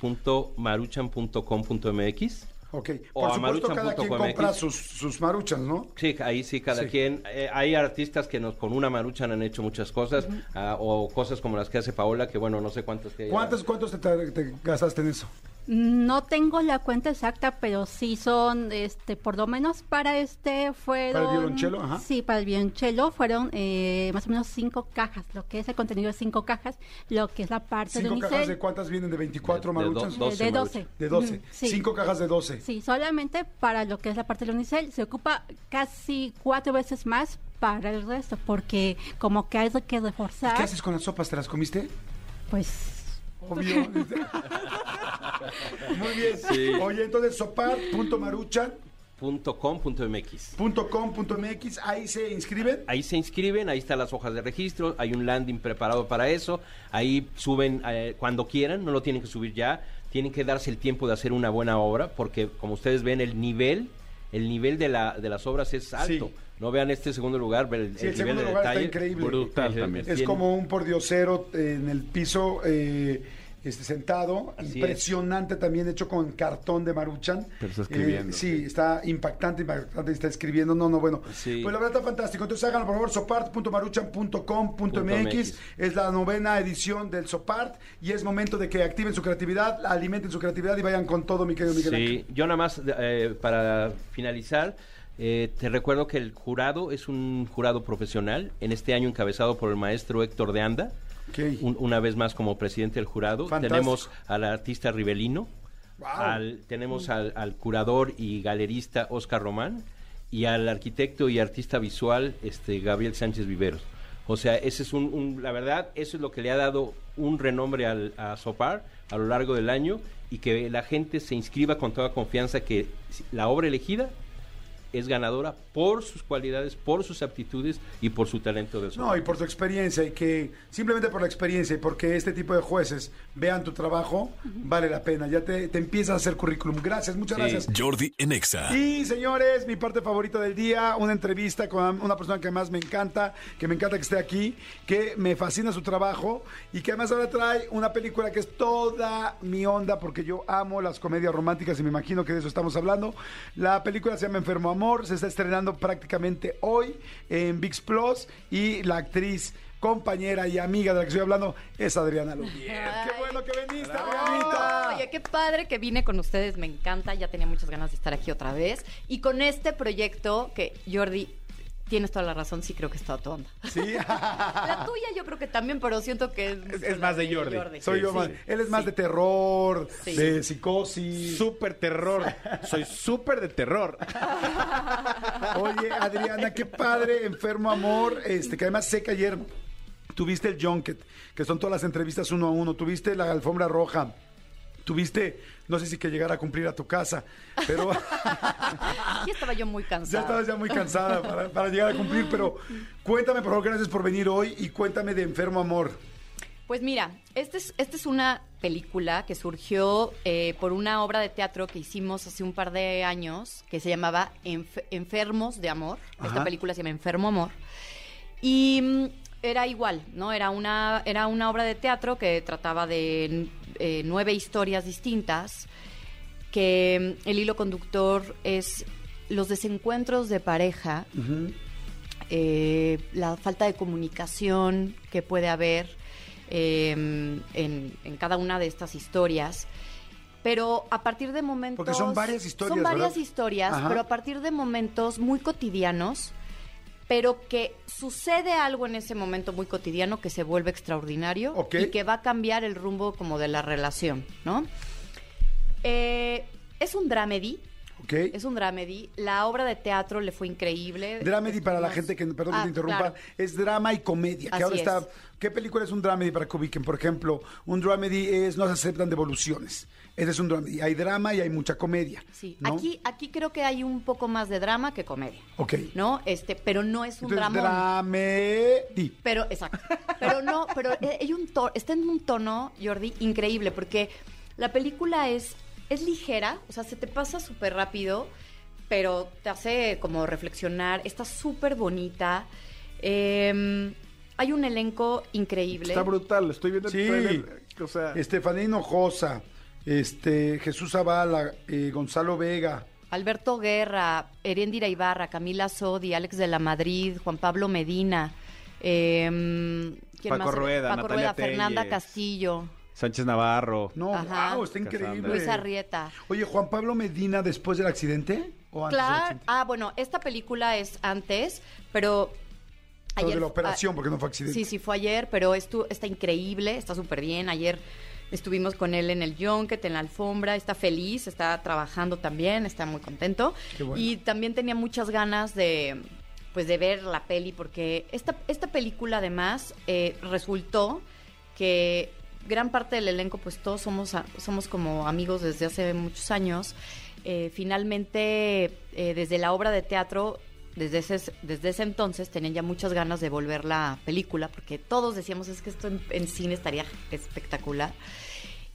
punto maruchan.com.mx. Ok. O Por a supuesto cada quien compra sus, sus maruchas, ¿no? Sí, ahí sí, cada Sí. quien. eh, hay artistas que nos, con una maruchan han hecho muchas cosas, ah, o cosas como las que hace Paola, que bueno, no sé cuántas que. ¿Cuántos, cuántos te gastaste en eso? No tengo la cuenta exacta, pero sí son, este, por lo menos para este fueron... ¿Para el violonchelo? Ajá. Sí, para el violonchelo fueron eh, más o menos cinco cajas, lo que es el contenido de cinco cajas, lo que es la parte ¿Cinco de cajas unicel. de cuántas vienen? ¿De 24 De- de do- maruchas? doce de maruchas. 12. De 12. Ujú, sí. Cinco cajas de 12. Sí, solamente para lo que es la parte del unicel. Se ocupa casi cuatro veces más para el resto, porque como que hay que reforzar, ¿Qué haces con las sopas? ¿Te las comiste? pues... Obvio. Muy bien. Oye, entonces sopar.maruchan.com.mx. punto com, punto MX. ahí se inscriben. Ahí se inscriben, ahí están las hojas de registro, hay un landing preparado para eso, ahí suben eh, cuando quieran, no lo tienen que subir ya, tienen que darse el tiempo de hacer una buena obra, porque como ustedes ven, el nivel, el nivel de, la, de las obras es alto. Sí. No vean este segundo lugar, pero el, Sí, el nivel segundo de lugar está detalle increíble. Brutal también. Es como un pordiosero en el piso eh, este, sentado. Así Impresionante también, hecho con cartón de Maruchan. Pero está escribiendo. Eh, sí, está impactante, impactante. Está escribiendo. No, no, bueno. Sí. Pues la verdad está fantástico. Entonces háganlo, por favor, sopart.maruchan.com.mx. MX. Es la novena edición del Sopart y es momento de que activen su creatividad, alimenten su creatividad y vayan con todo, mi querido Miguel Ángel. Sí, yo nada más eh, para finalizar, eh, te recuerdo que el jurado es un jurado profesional, en este año encabezado por el maestro Héctor de Anda, Un- una vez más como presidente del jurado. Fantástico. Tenemos al artista Rivelino, Wow. al- tenemos al, al curador y galerista Oscar Román y al arquitecto y artista visual este Gabriel Sánchez Viveros. O sea, ese es un, un- la verdad, eso es lo que le ha dado un renombre al, a Sopar a lo largo del año y que la gente se inscriba con toda confianza que la obra elegida es ganadora por sus cualidades, por sus aptitudes y por su talento de No, y por tu experiencia, y que simplemente por la experiencia y porque este tipo de jueces vean tu trabajo, vale la pena. Ya te, te empiezas a hacer currículum. Gracias, muchas Sí. gracias. Jordi en Exa. Y señores, mi parte favorita del día, una entrevista con una persona que más me encanta, que me encanta que esté aquí, que me fascina su trabajo y que además ahora trae una película que es toda mi onda porque yo amo las comedias románticas y me imagino que de eso estamos hablando. La película se llama Enfermo Amor, se está estrenando prácticamente hoy en VIX Plus y la actriz compañera y amiga de la que estoy hablando es Adriana Lubier. Qué bueno que viniste, Adrianita. Oye, qué padre que vine con ustedes, me encanta, ya tenía muchas ganas de estar aquí otra vez. Y con este proyecto que Jordi, tienes toda la razón, sí creo que está tu onda. Sí. La tuya yo creo que también, pero siento que es, Es- es más de Jordi. Soy yo Sí. más. Él es más Sí. de terror, Sí. de psicosis. Súper terror. Soy súper de terror. Oye, Adriana, qué padre, enfermo amor. Este, que además sé que ayer tuviste el junket, que son todas las entrevistas uno a uno. Tuviste la alfombra roja. Tuviste, no sé si que llegar a cumplir a tu casa, pero Y estaba yo muy ya cansada. estabas ya muy cansada para, para llegar a cumplir. Pero cuéntame, por favor, gracias por venir hoy y cuéntame de enfermo amor. Pues mira, esta es, esta es una película que surgió eh, por una obra de teatro que hicimos hace un par de años que se llamaba Enf- Enfermos de Amor. Ajá. Esta película se llama Enfermo Amor. Y mm, era igual, ¿no? Era una, era una obra de teatro que trataba de eh, nueve historias distintas, que mm, el hilo conductor es los desencuentros de pareja, eh, la falta de comunicación que puede haber eh, en, en cada una de estas historias. Pero a partir de momentos... Porque son varias historias, Son varias ¿verdad? historias, Ajá. pero a partir de momentos muy cotidianos, pero que sucede algo en ese momento muy cotidiano que se vuelve extraordinario y que va a cambiar el rumbo como de la relación, ¿no? Eh, es un dramedy, es un dramedy. La obra de teatro le fue increíble. Dramedy para la gente que, perdón que Ah, te interrumpa, claro. es drama y comedia. Que Así ahora está. es. ¿Qué película es un dramedy para que ubiquen? Por ejemplo, un dramedy es no se aceptan devoluciones. Ese es un dramedy. Hay drama y hay mucha comedia. Sí, ¿no? aquí, aquí creo que hay un poco más de drama que comedia. Ok. ¿No? Este, pero no es un drama. dramedy. Pero, exacto. Pero no, pero eh, hay un to- está en un tono, Jordi, increíble, porque la película es, es ligera, o sea, se te pasa súper rápido, pero te hace como reflexionar. Está súper bonita. Eh, hay un elenco increíble. Está brutal, estoy viendo el Sí. trailer, O sea, Estefanía Hinojosa, este, Jesús Zavala, eh, Gonzalo Vega. Alberto Guerra, Eréndira Ibarra, Camila Sodi, Alex de la Madrid, Juan Pablo Medina, eh, ¿quién Paco más? Rueda, Paco Natalia Rueda, Fernanda. Castillo, Sánchez Navarro. No, Ajá. wow, está increíble. Luis Arrieta. Oye, Juan Pablo Medina después del accidente o antes del Claro, accidente? ah, bueno, esta película es antes, pero Pero de la ah, operación, porque no fue accidente. Sí, sí, fue ayer, pero esto está increíble, está súper bien. Ayer estuvimos con él en el junket, en la alfombra, está feliz, está trabajando también, está muy contento. Qué bueno. Y también tenía muchas ganas de pues de ver la peli, porque esta, esta película además eh, resultó que gran parte del elenco, pues todos somos, somos como amigos desde hace muchos años. Eh, finalmente, eh, desde la obra de teatro, desde ese, desde ese entonces tenían ya muchas ganas de volver la película, porque todos decíamos, es que esto en, en cine estaría espectacular.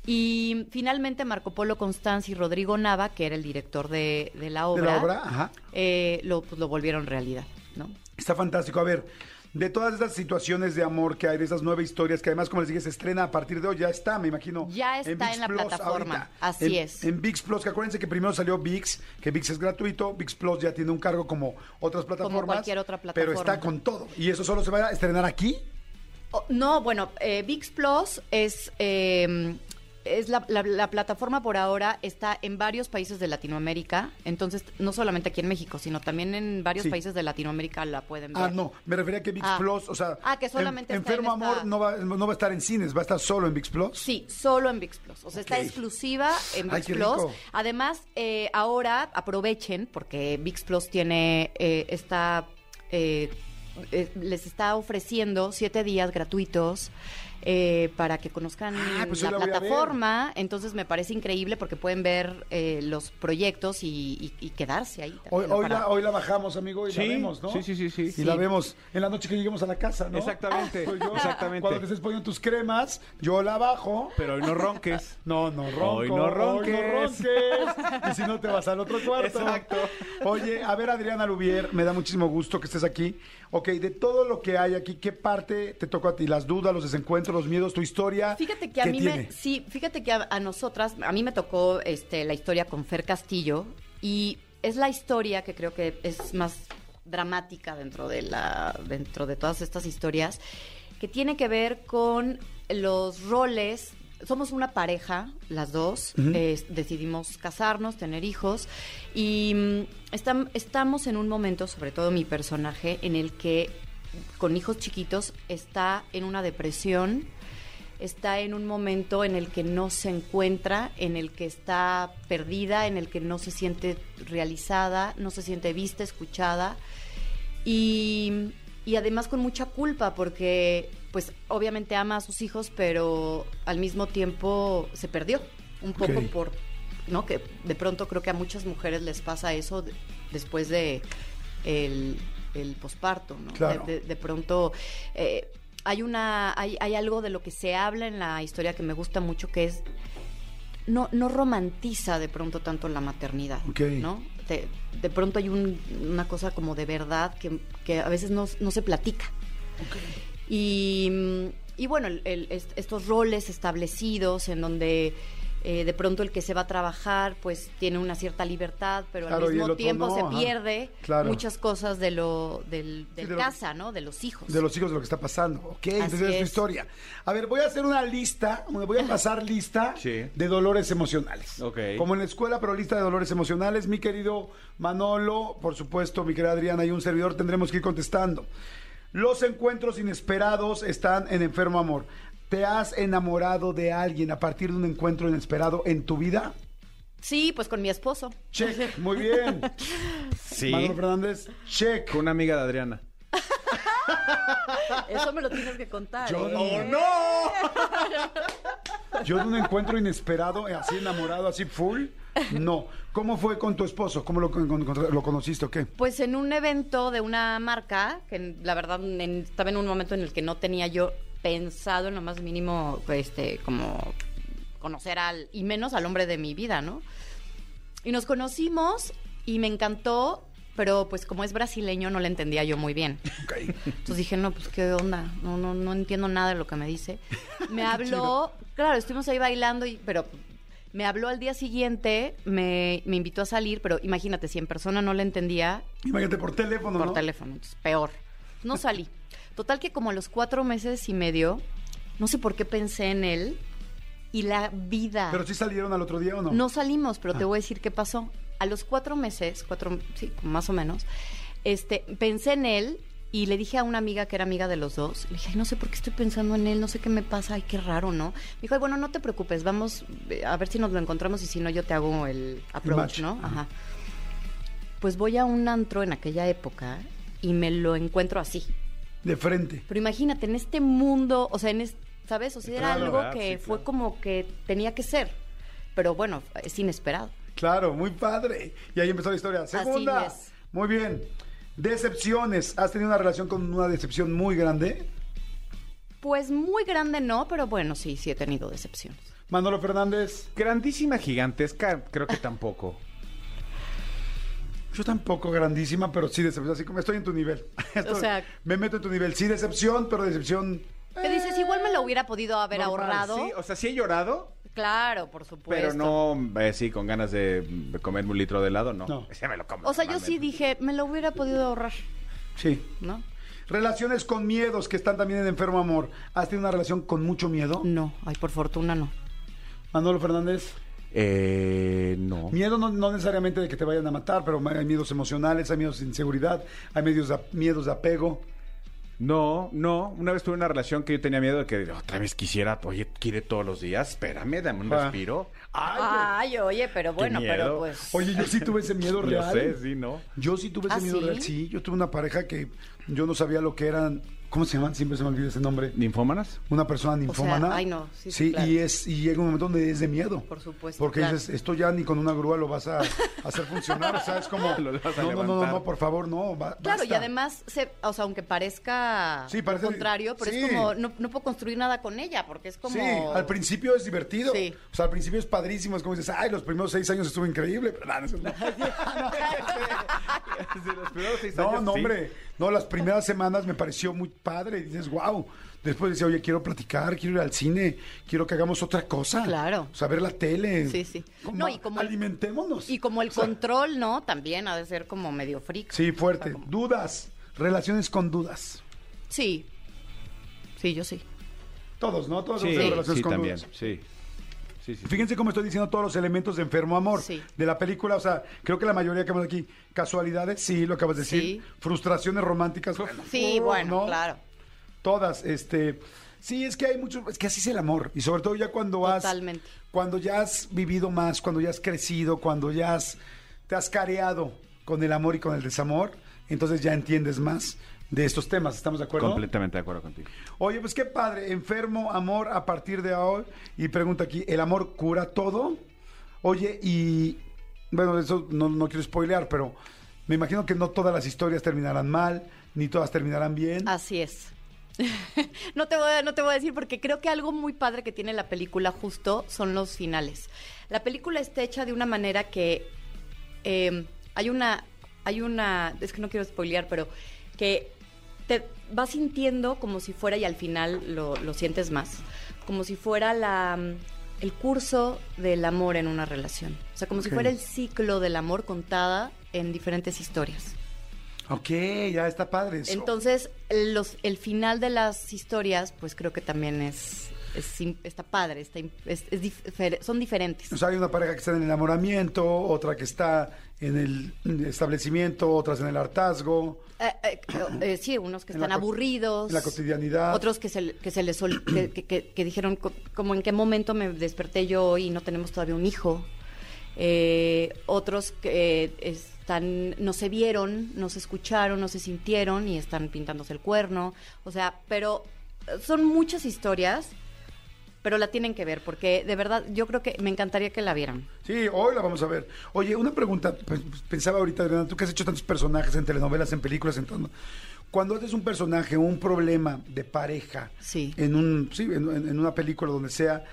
Y finalmente Marco Polo Constanza y Rodrigo Nava, que era el director de, de la De obra, la obra, ajá. eh, lo, pues, lo volvieron realidad, ¿no? Está fantástico. A ver, de todas estas situaciones de amor que hay, de esas nueve historias que además, como les dije, se estrena a partir de hoy, ya está, me imagino. Ya está ViX en la Plus plataforma, ahorita. así En- es. En VIX Plus, que acuérdense que primero salió VIX, que VIX es gratuito, VIX Plus ya tiene un cargo como otras plataformas. cualquier otra Pero plataforma. está con todo. ¿Y eso solo se va a estrenar aquí? Oh, no, bueno, eh, VIX Plus es, eh, es la, la- la plataforma por ahora está en varios países de Latinoamérica, entonces no solamente aquí en México, sino también en varios Sí. países de Latinoamérica la pueden ver. Ah, no, me refería a que VIX Ah. Plus, o sea, Ah, que solamente en- está en Enfermo esta- Amor no va, no va a estar en cines, va a estar solo en VIX Plus. Sí, solo en VIX Plus. O sea, está exclusiva en VIX Plus. Además, eh, ahora aprovechen, porque VIX Plus tiene eh, esta. eh, eh, les está ofreciendo siete días gratuitos. Eh, para que conozcan Ah, pues la plataforma, entonces me parece increíble porque pueden ver eh, los proyectos y, y- y quedarse ahí. Hoy, también, hoy para- la, hoy la bajamos, amigo, y la vemos, ¿no? sí, sí, sí, sí. Y Sí. la vemos en la noche que lleguemos a la casa, ¿no? Exactamente, Soy yo. exactamente. Cuando te estés poniendo tus cremas, yo la bajo. Pero hoy no ronques. No, no ronco. Hoy no ronques. hoy no ronques. y si no, te vas al otro cuarto. Exacto. Oye, a ver, Adriana Lubier, me da muchísimo gusto que estés aquí. Ok, de todo lo que hay aquí, ¿qué parte te tocó a ti? ¿Las dudas, los desencuentros, los miedos, tu historia? Fíjate que a ¿Qué mí tiene? me, sí, fíjate que a, a nosotras, a mí me tocó este, la historia con Fer Castillo y es la historia que creo que es más dramática dentro de la, dentro de todas estas historias, que tiene que ver con los roles. Somos una pareja, las dos, eh, decidimos casarnos, tener hijos y mm, estam- estamos en un momento, sobre todo mi personaje, en el que con hijos chiquitos está en una depresión, está en un momento en el que no se encuentra, en el que está perdida, en el que no se siente realizada, no se siente vista, escuchada y, y además con mucha culpa porque pues obviamente ama a sus hijos, pero al mismo tiempo se perdió un poco por, ¿no? Que de pronto creo que a muchas mujeres les pasa eso de- después de el, el posparto, ¿no? Claro. De, de- de pronto eh, hay una hay, hay algo de lo que se habla en la historia que me gusta mucho que es no, no romantiza de pronto tanto la maternidad, Ok. ¿no? De, de pronto hay un- una cosa como de verdad que, que a veces no, no se platica. Y, mm, y bueno, el- el- est- estos roles establecidos en donde eh, de pronto el que se va a trabajar pues tiene una cierta libertad, pero Claro, al mismo tiempo no, se ajá. pierde Claro. muchas cosas de lo del, del de lo que- casa, ¿no? De los hijos. De los hijos de lo que está pasando. Ok, entonces es tu es. historia. A ver, voy a hacer una lista, voy a pasar lista Sí. de dolores emocionales. Ok. Como en la escuela, pero lista de dolores emocionales. Mi querido Manolo, por supuesto, mi querida Adriana y un servidor tendremos que ir contestando. Los encuentros inesperados están en Enfermo Amor. ¿Te has enamorado de alguien a partir de un encuentro inesperado en tu vida? Sí, pues con mi esposo. Check, muy bien. Sí. Manolo Fernández, check. Con una amiga de Adriana. Eso me lo tienes que contar. Yo ¿eh? no. Yo en un encuentro inesperado, así enamorado, así full, no. ¿Cómo fue con tu esposo? ¿Cómo lo, con- con- lo conociste o qué? Pues en un evento de una marca, que la verdad en- estaba en un momento en el que no tenía yo pensado en lo más mínimo, este, como conocer al, y menos al hombre de mi vida, ¿no? Y nos conocimos y me encantó, pero pues como es brasileño no le entendía yo muy bien. Entonces dije, no, pues qué onda, no, no, no entiendo nada de lo que me dice. Me habló, claro, estuvimos ahí bailando, y, pero me habló al día siguiente, me, me invitó a salir, pero imagínate, si en persona no le entendía, Imagínate por teléfono, por ¿no? teléfono, entonces peor. No salí. Total que como a los cuatro meses y medio, no sé por qué pensé en él y la vida. ¿Pero sí salieron al otro día o no? No salimos, pero te Ah. voy a decir qué pasó. A los cuatro meses, cuatro, sí, más o menos, este, pensé en él y le dije a una amiga que era amiga de los dos, le dije, "Ay, no sé por qué estoy pensando en él, no sé qué me pasa, ay, qué raro, ¿no? Me dijo, "Ay, bueno, no te preocupes, vamos eh, a ver si nos lo encontramos y si no, yo te hago el approach. ¿no? Ajá. Pues voy a un antro en aquella época y me lo encuentro así. De frente. Pero imagínate, en este mundo, o sea, en es- ¿sabes? O sea, era Claro, algo ¿verdad? que Sí, fue claro. como que tenía que ser. Pero bueno, es inesperado. Claro, muy padre. Y ahí empezó la historia. Segunda. es. Muy bien. Decepciones. ¿Has tenido una relación con una decepción muy grande? Pues muy grande no, pero bueno, sí, sí he tenido decepciones. Manolo Fernández. Grandísima, gigantesca, creo que tampoco. Yo tampoco grandísima, pero sí decepción. Así como estoy en tu nivel. Estoy- sea- me meto en tu nivel. Sí, decepción, pero decepción. ¿Qué dices? Igual me lo hubiera podido haber Normal, ahorrado. Sí, o sea, sí he llorado, Claro, por supuesto. pero no, eh, sí, con ganas de comerme un litro de helado, no. No. Ese me lo como. O sea, yo sí dije, me lo hubiera podido ahorrar, Sí. ¿no? Relaciones con miedos que están también en Enfermo Amor. ¿Has tenido una relación con mucho miedo? No, ay, por fortuna no. Manolo Fernández. Eh, no. Miedo no, no necesariamente de que te vayan a matar, pero hay miedos emocionales, hay miedos de inseguridad, hay miedos de, miedos de apego. No, no. Una vez tuve una relación que yo tenía miedo de que otra vez quisiera, oye, quiere todos los días. Espérame, dame un Ah. respiro. Ay, oye, pero bueno, pero pues. Oye, yo sí tuve ese miedo Yo real. sé, sí, ¿no? Yo sí tuve ese ¿Ah, miedo sí? real. Sí, yo tuve una pareja que yo no sabía lo que eran. ¿Cómo se llaman? Siempre se me olvida ese nombre. ¿Ninfómanas? Una persona ninfómana. ay, no, sí, sí, claro. y es y llega un momento donde es de miedo. Por supuesto, Porque claro. dices, esto ya ni con una grúa lo vas a hacer funcionar, o sea, es como Lo vas a no, no, no, no, no, por favor, no, ba- Claro, y además, se, o sea, aunque parezca Sí, parece- lo contrario, pero sí. es como, no, no puedo construir nada con ella, porque es como... Sí, al principio es divertido. Sí. O sea, al principio es padrísimo. Es como dices, ay, los primeros seis años estuvo increíble. Pero no, no, es- no. Los primeros seis No, años, no, sí. hombre. No, las primeras semanas me pareció muy padre. Y dices, wow. Después decía, oye, quiero platicar, quiero ir al cine, quiero que hagamos otra cosa. Claro. O sea, ver la tele. Sí, sí. Como- No, y como el- alimentémonos. Y como el O sea, control, ¿no? También ha de ser como medio freak. Sí, fuerte. O sea, como- Dudas. Relaciones con dudas. Sí. Sí, yo sí. Todos, ¿no? Todos Sí, relaciones sí, con también. dudas. Sí. Sí, sí, sí. Fíjense cómo estoy diciendo todos los elementos de Enfermo Amor Sí. de la película. O sea, creo que la mayoría que hemos aquí, casualidades, sí, lo acabas de decir. Sí. Frustraciones románticas, bueno, Sí, oh, bueno, ¿no? claro. Todas, este. Sí, es que hay mucho, es que así es el amor. Y sobre todo ya cuando has. Totalmente. Cuando ya has vivido más, cuando ya has crecido, cuando ya has, te has careado con el amor y con el desamor, entonces ya entiendes más de estos temas. ¿Estamos de acuerdo? Completamente de acuerdo contigo. Oye, pues qué padre, enfermo, amor a partir de hoy. Y pregunta aquí, ¿el amor cura todo? Oye, y bueno, eso no, no quiero spoilear, pero me imagino que no todas las historias terminarán mal, ni todas terminarán bien. Así es. no, te voy a, no te voy a decir porque creo que algo muy padre que tiene la película justo son los finales. La película está hecha de una manera que eh, hay una, hay una, es que no quiero spoilear, pero que te vas sintiendo como si fuera y al final lo, lo sientes más, como si fuera la, el curso del amor en una relación. O sea, como si fuera el ciclo del amor contada en diferentes historias. Ok, ya está padre eso. Entonces, los, el final de las historias, pues creo que también es, es está padre, está, im- es- es difer- son diferentes. O sea, hay una pareja que está en el enamoramiento, otra que está en el establecimiento, otras en el hartazgo, Eh, eh, eh, sí, unos que están aburridos. en la cotidianidad. Otros que se, que se les ol- que, que- que- que dijeron co- como en qué momento me desperté yo y no tenemos todavía un hijo. Otros que están no se vieron, no se escucharon, no se sintieron y están pintándose el cuerno. O sea, pero son muchas historias, pero la tienen que ver porque de verdad yo creo que me encantaría que la vieran. Sí, hoy la vamos a ver. Oye, una pregunta, pues, pensaba ahorita, Adriana, tú que has hecho tantos personajes en telenovelas, en películas, en todo. Cuando haces un personaje, un problema de pareja, Sí. en un, sí, en, en- en una película donde sea,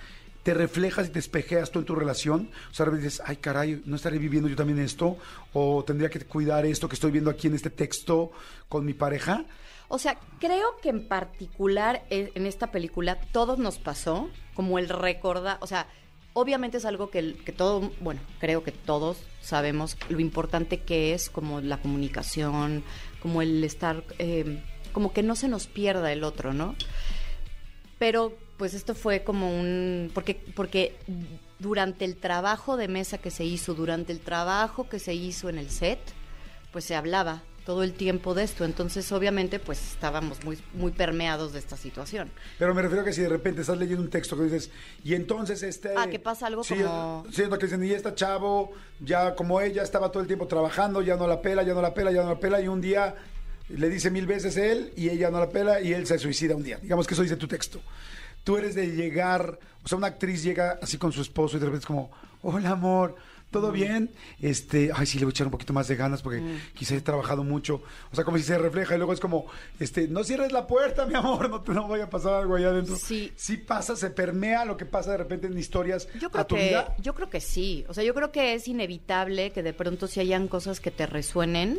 te reflejas y te espejeas tú en tu relación. O sea, a veces dices, ay, caray, ¿no estaré viviendo yo también esto? ¿O tendría que cuidar esto que estoy viendo aquí en este texto con mi pareja? O sea, creo que en particular e- en esta película todos nos pasó, como el recordar, o sea, obviamente es algo que, que todo, bueno, creo que todos sabemos lo importante que es como la comunicación, como el estar, eh, como que no se nos pierda el otro, ¿no? Pero pues esto fue como un, porque, porque durante el trabajo de mesa que se hizo, durante el trabajo que se hizo en el set, pues se hablaba todo el tiempo de esto. Entonces, obviamente, pues estábamos muy, muy permeados de esta situación. Pero me refiero a que si de repente estás leyendo un texto que dices, y entonces este... Ah, que pasa algo sí, como- lo que dicen, y esta chavo, ya como ella estaba todo el tiempo trabajando, ya no la pela, ya no la pela, ya no la pela, y un día le dice mil veces él, y ella no la pela, y él se suicida un día. Digamos que eso dice tu texto. Tú eres de llegar, o sea, una actriz llega así con su esposo y de repente es como, hola amor, ¿todo bien? Este, ay, sí, le voy a echar un poquito más de ganas porque quizá he trabajado mucho. O sea, como si se refleja y luego es como, este, no cierres la puerta, mi amor, no te no vaya a pasar algo allá adentro. Sí. Sí pasa, se permea lo que pasa de repente en historias Yo a tu que, vida. yo creo que sí. O sea, yo creo que es inevitable que de pronto si hayan cosas que te resuenen,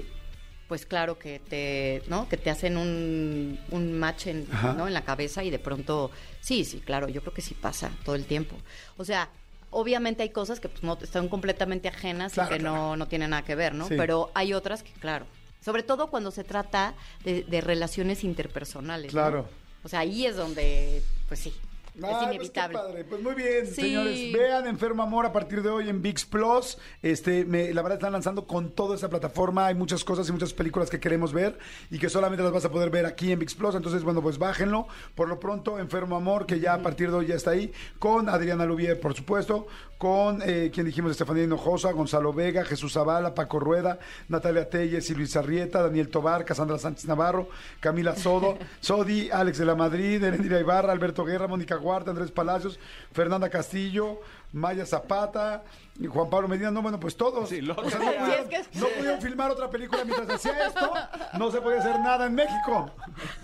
pues claro que te, ¿no? Que te hacen un, un match en. ¿no? en la cabeza y de pronto, sí, sí, claro, yo creo que sí pasa todo el tiempo. O sea, obviamente hay cosas que pues no están completamente ajenas Claro, y que claro. no, no tienen nada que ver, ¿no? Sí. Pero hay otras que, claro, sobre todo cuando se trata de, de relaciones interpersonales. ¿no? Claro. O sea, ahí es donde, pues sí. Es Ay, pues qué inevitable. padre. Pues muy bien, Sí. señores. Vean Enfermo Amor a partir de hoy en VIX Plus. Este, me- la verdad están lanzando con toda esa plataforma. Hay muchas cosas y muchas películas que queremos ver y que solamente las vas a poder ver aquí en VIX Plus. Entonces, bueno, pues bájenlo. Por lo pronto, Enfermo Amor, que ya a partir de hoy ya está ahí. Con Adriana Lubier, por supuesto. Con eh, quien dijimos, Estefanía Hinojosa, Gonzalo Vega, Jesús Zavala, Paco Rueda, Natalia Telles y Luis Arrieta, Daniel Tobar, Casandra Sánchez Navarro, Camila Sodo, Sodi, Alex de la Madrid, Erendira Ibarra, Alberto Guerra, Mónica Huarta, Andrés Palacios, Fernanda Castillo, Maya Zapata, y Juan Pablo Medina, no, bueno, pues todos. Sí, lo- O sea, no, Sí, pudieron, es que- no pudieron filmar otra película mientras hacía esto, no se podía hacer nada en México.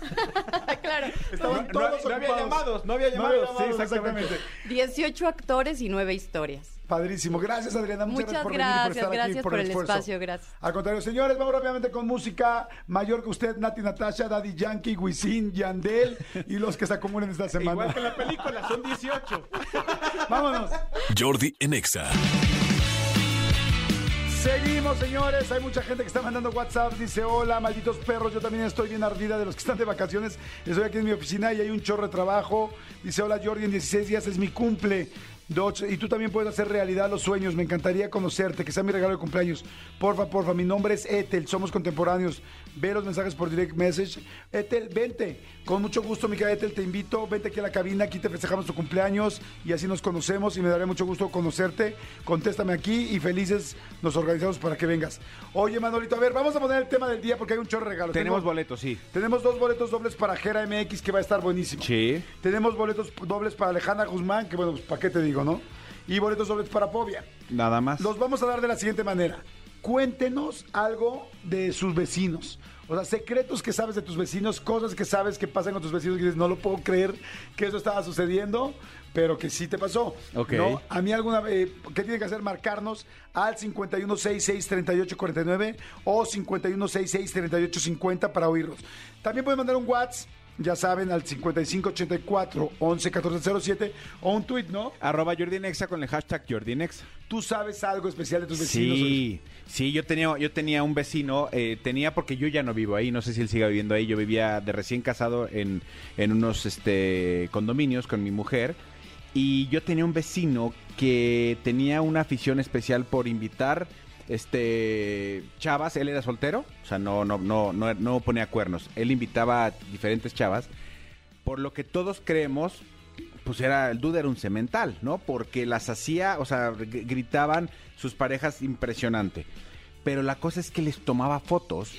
claro. Estaban No, todos no había ocupados. llamados, no había llamados, sí, exactamente. 18 actores y 9 historias. Padrísimo. Gracias, Adriana. Muchas, Muchas gracias por venir por gracias, estar aquí, gracias por el esfuerzo. espacio, gracias. Al contrario, señores, vamos rápidamente con música mayor que usted, Nati Natasha, Daddy Yankee, Wisin, Yandel y los que se acumulen esta semana. Igual que en la película, son 18. Vámonos. Jordi en Exa. Seguimos, señores. Hay mucha gente que está mandando WhatsApp. Dice, hola, malditos perros. Yo también estoy bien ardida de los que están de vacaciones. Estoy aquí en mi oficina y hay un chorro de trabajo. Dice, hola, Jordi, en 16 días es mi cumple. Doch, y tú también puedes hacer realidad los sueños. Me encantaría conocerte, que sea mi regalo de cumpleaños. Porfa, porfa, mi nombre es Etel, somos contemporáneos. Ve los mensajes por direct message. Etel, vente. Con mucho gusto, mi querida Etel, te invito. Vente aquí a la cabina, aquí te festejamos tu cumpleaños y así nos conocemos y me daré mucho gusto conocerte. Contéstame aquí y felices nos organizamos para que vengas. Oye, Manolito, a ver, vamos a poner el tema del día porque hay un chorro de regalos. Tenemos Tengo- boletos, sí. Tenemos dos boletos dobles para Jera MX que va a estar buenísimo. Sí. Tenemos boletos dobles para Alejandra Guzmán, que bueno, pues para qué te digo, ¿no? Y boletos dobles para Povia. Nada más. Los vamos a dar de la siguiente manera. Cuéntenos algo de sus vecinos. O sea, secretos que sabes de tus vecinos, cosas que sabes que pasan con tus vecinos y dices, no lo puedo creer que eso estaba sucediendo, pero que sí te pasó. Ok. ¿No? A mí alguna vez, ¿qué tiene que hacer? Marcarnos al 5166-3849 o 5166-3850 para oírlos. También pueden mandar un WhatsApp, ya saben, al 5584-111407 o un tweet, ¿no? Arroba Jordi en Exa con el hashtag Jordi en Exa. Tú sabes algo especial de tus vecinos. Sí, sí, yo tenía, yo tenía un vecino, eh, tenía porque yo ya no vivo ahí, no sé si él siga viviendo ahí, yo vivía de recién casado en, en unos este, condominios con mi mujer y yo tenía un vecino que tenía una afición especial por invitar este chavas, él era soltero, o sea, no, no, no, no, no ponía cuernos, él invitaba a diferentes chavas, por lo que todos creemos pues era el dude era un cemental, ¿no? Porque las hacía, o sea, gr- gritaban sus parejas impresionante. Pero la cosa es que les tomaba fotos.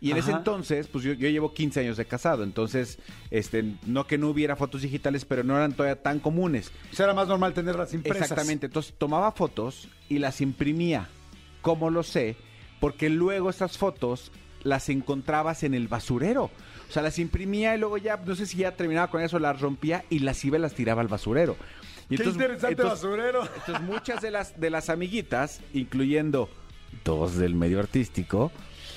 Y en ese entonces, pues yo, yo llevo 15 años de casado, entonces, este, no que no hubiera fotos digitales, pero no eran todavía tan comunes. O sea, era más normal tenerlas impresas. Exactamente, entonces tomaba fotos y las imprimía. ¿Cómo lo sé? Porque luego esas fotos las encontrabas en el basurero. O sea, las imprimía y luego ya, no sé si ya terminaba con eso, las rompía y las iba y las tiraba al basurero. Y Qué interesante entonces- basurero. entonces muchas de las de las amiguitas, incluyendo dos del medio artístico,